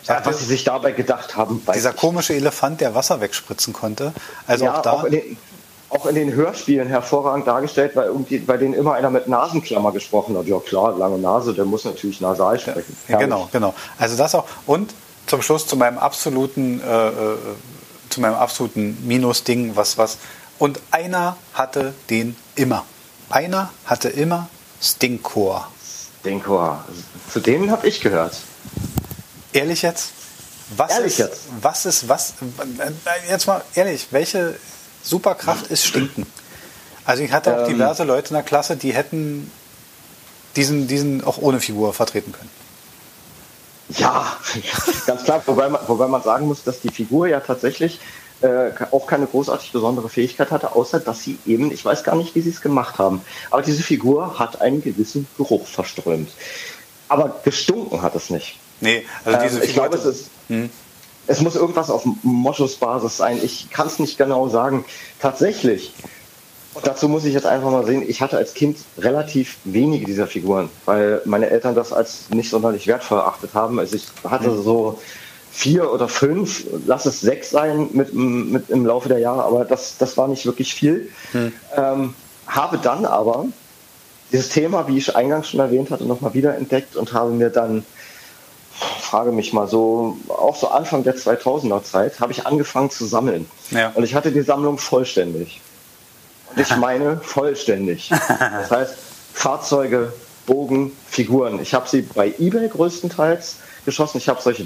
Ja, was sie sich dabei gedacht haben. Dieser komische Elefant, der Wasser wegspritzen konnte. Also ja, auch da. Auch den, auch in den Hörspielen hervorragend dargestellt, weil irgendwie bei denen immer einer mit Nasenklammer gesprochen hat. Ja klar, lange Nase, der muss natürlich nasal sprechen. Ja, genau, genau. Also das auch. Und zum Schluss zu meinem absoluten, äh, äh, zu meinem absoluten Minus-Ding, was, was. Und einer hatte den immer. Einer hatte immer Stinkor. Stinkor. Zu denen habe ich gehört. Ehrlich jetzt? Was Ehrlich ist, jetzt? Was ist, was, jetzt mal ehrlich, welche Superkraft ist Stinken? Also ich hatte auch Ähm. diverse Leute in der Klasse, die hätten diesen, diesen auch ohne Figur vertreten können. Ja, ganz klar. Wobei man, wobei man sagen muss, dass die Figur ja tatsächlich äh, auch keine großartig besondere Fähigkeit hatte, außer dass sie eben, ich weiß gar nicht, wie sie es gemacht haben, aber diese Figur hat einen gewissen Geruch verströmt. Aber gestunken hat es nicht. Nee, also diese Ähm, ich Figur. glaube, es ist. Es muss irgendwas auf Moschusbasis sein. Ich kann es nicht genau sagen. Tatsächlich. Und dazu muss ich jetzt einfach mal sehen, ich hatte als Kind relativ wenige dieser Figuren, weil meine Eltern das als nicht sonderlich wertvoll erachtet haben. Also ich hatte so vier oder fünf, lass es sechs sein mit, mit im Laufe der Jahre, aber das, das war nicht wirklich viel. Ähm, habe dann aber dieses Thema, wie ich eingangs schon erwähnt hatte, nochmal wiederentdeckt und habe mir dann frage mich mal so, auch so Anfang der 2000er Zeit, habe ich angefangen zu sammeln. Ja. Und ich hatte die Sammlung vollständig. Und ich <laughs> meine vollständig. Das heißt, Fahrzeuge, Bogen, Figuren. Ich habe sie bei eBay größtenteils geschossen. Ich habe solche äh,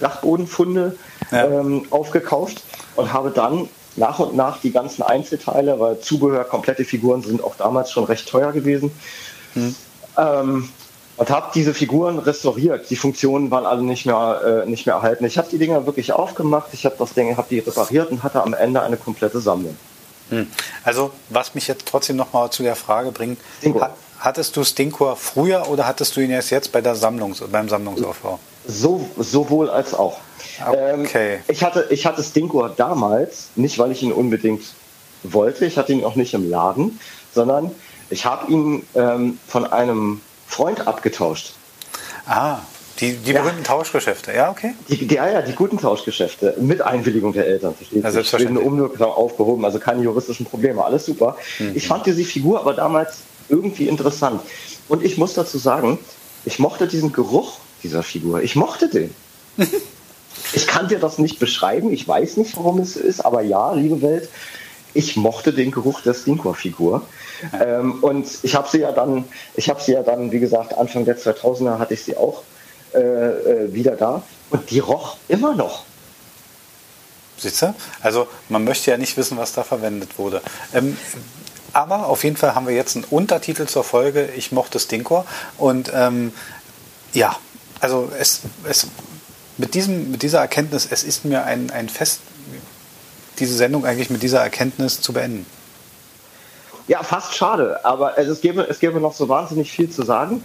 Dachbodenfunde Ja. ähm, aufgekauft und habe dann nach und nach die ganzen Einzelteile, weil Zubehör, komplette Figuren sind auch damals schon recht teuer gewesen, ähm, und habe diese Figuren restauriert. Die Funktionen waren alle nicht mehr, äh, nicht mehr erhalten. Ich habe die Dinger wirklich aufgemacht, ich habe das Ding, habe die repariert und hatte am Ende eine komplette Sammlung. Hm. Also, was mich jetzt trotzdem nochmal zu der Frage bringt, Stinkor. ha- hattest du Stinkor früher oder hattest du ihn erst jetzt bei der Sammlungs beim Sammlungsaufbau? So, sowohl als auch. Okay. Ähm, ich, hatte, ich hatte Stinkor damals, nicht weil ich ihn unbedingt wollte, ich hatte ihn auch nicht im Laden, sondern ich habe ihn ähm, von einem Freund abgetauscht. Ah, die, die Ja. berühmten Tauschgeschäfte. Ja, okay. Die, die, ja, ja, die guten Tauschgeschäfte mit Einwilligung der Eltern. Versteht Ja, selbstverständlich. Schwedende Umwirkung aufgehoben, also keine juristischen Probleme, alles super. Ich fand diese Figur aber damals irgendwie interessant. Und ich muss dazu sagen, ich mochte diesen Geruch dieser Figur. Ich mochte den. <laughs> ich kann dir das nicht beschreiben, ich weiß nicht, warum es ist, aber ja, liebe Welt, ich mochte den Geruch der Stinkor-Figur. Ähm, und ich habe sie ja dann, ich habe sie ja dann, wie gesagt, Anfang der 2000er hatte ich sie auch äh, äh, wieder da. Und die roch immer noch. Du? Also, man möchte ja nicht wissen, was da verwendet wurde. Ähm, aber auf jeden Fall haben wir jetzt einen Untertitel zur Folge. Ich mochte Stinkor. Und ähm, ja, also es, es mit, diesem, mit dieser Erkenntnis, es ist mir ein, ein Fest, diese Sendung eigentlich mit dieser Erkenntnis zu beenden. Ja, fast schade, aber es, gäbe, es gäbe noch so wahnsinnig viel zu sagen.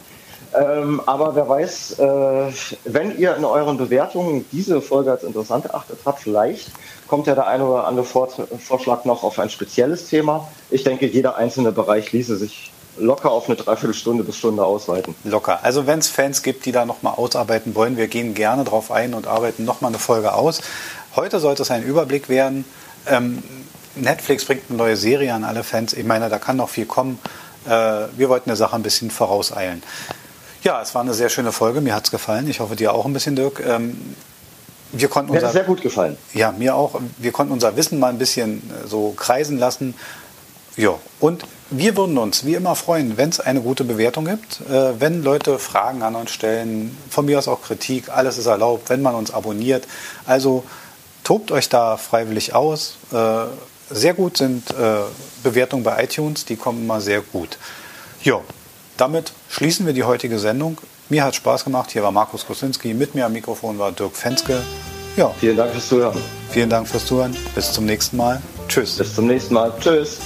Ähm, aber wer weiß, äh, wenn ihr in euren Bewertungen diese Folge als interessant erachtet habt, vielleicht kommt ja der eine oder andere Vor Vorschlag noch auf ein spezielles Thema. Ich denke, jeder einzelne Bereich ließe sich locker auf eine Dreiviertelstunde bis Stunde ausweiten. Locker. Also wenn es Fans gibt, die da nochmal ausarbeiten wollen, wir gehen gerne drauf ein und arbeiten nochmal eine Folge aus. Heute sollte es ein Überblick werden. Ähm, Netflix bringt eine neue Serie an alle Fans. Ich meine, da kann noch viel kommen. Äh, wir wollten der Sache ein bisschen vorauseilen. Ja, es war eine sehr schöne Folge. Mir hat es gefallen. Ich hoffe, dir auch ein bisschen, Dirk. Ähm, wir konnten Mir hat unser, es sehr gut gefallen. ja, mir auch. Wir konnten unser Wissen mal ein bisschen äh, so kreisen lassen. Ja, und wir würden uns wie immer freuen, wenn es eine gute Bewertung gibt, äh, wenn Leute Fragen an uns stellen, von mir aus auch Kritik, alles ist erlaubt, wenn man uns abonniert. Also tobt euch da freiwillig aus. Äh, sehr gut sind äh, Bewertungen bei iTunes, die kommen immer sehr gut. Ja, damit schließen wir die heutige Sendung. Mir hat Spaß gemacht. Hier war Markus Kosinski, mit mir am Mikrofon war Dirk Fenske. Ja, Vielen Dank fürs Zuhören. Vielen Dank fürs Zuhören. Bis zum nächsten Mal. Tschüss. Bis zum nächsten Mal. Tschüss.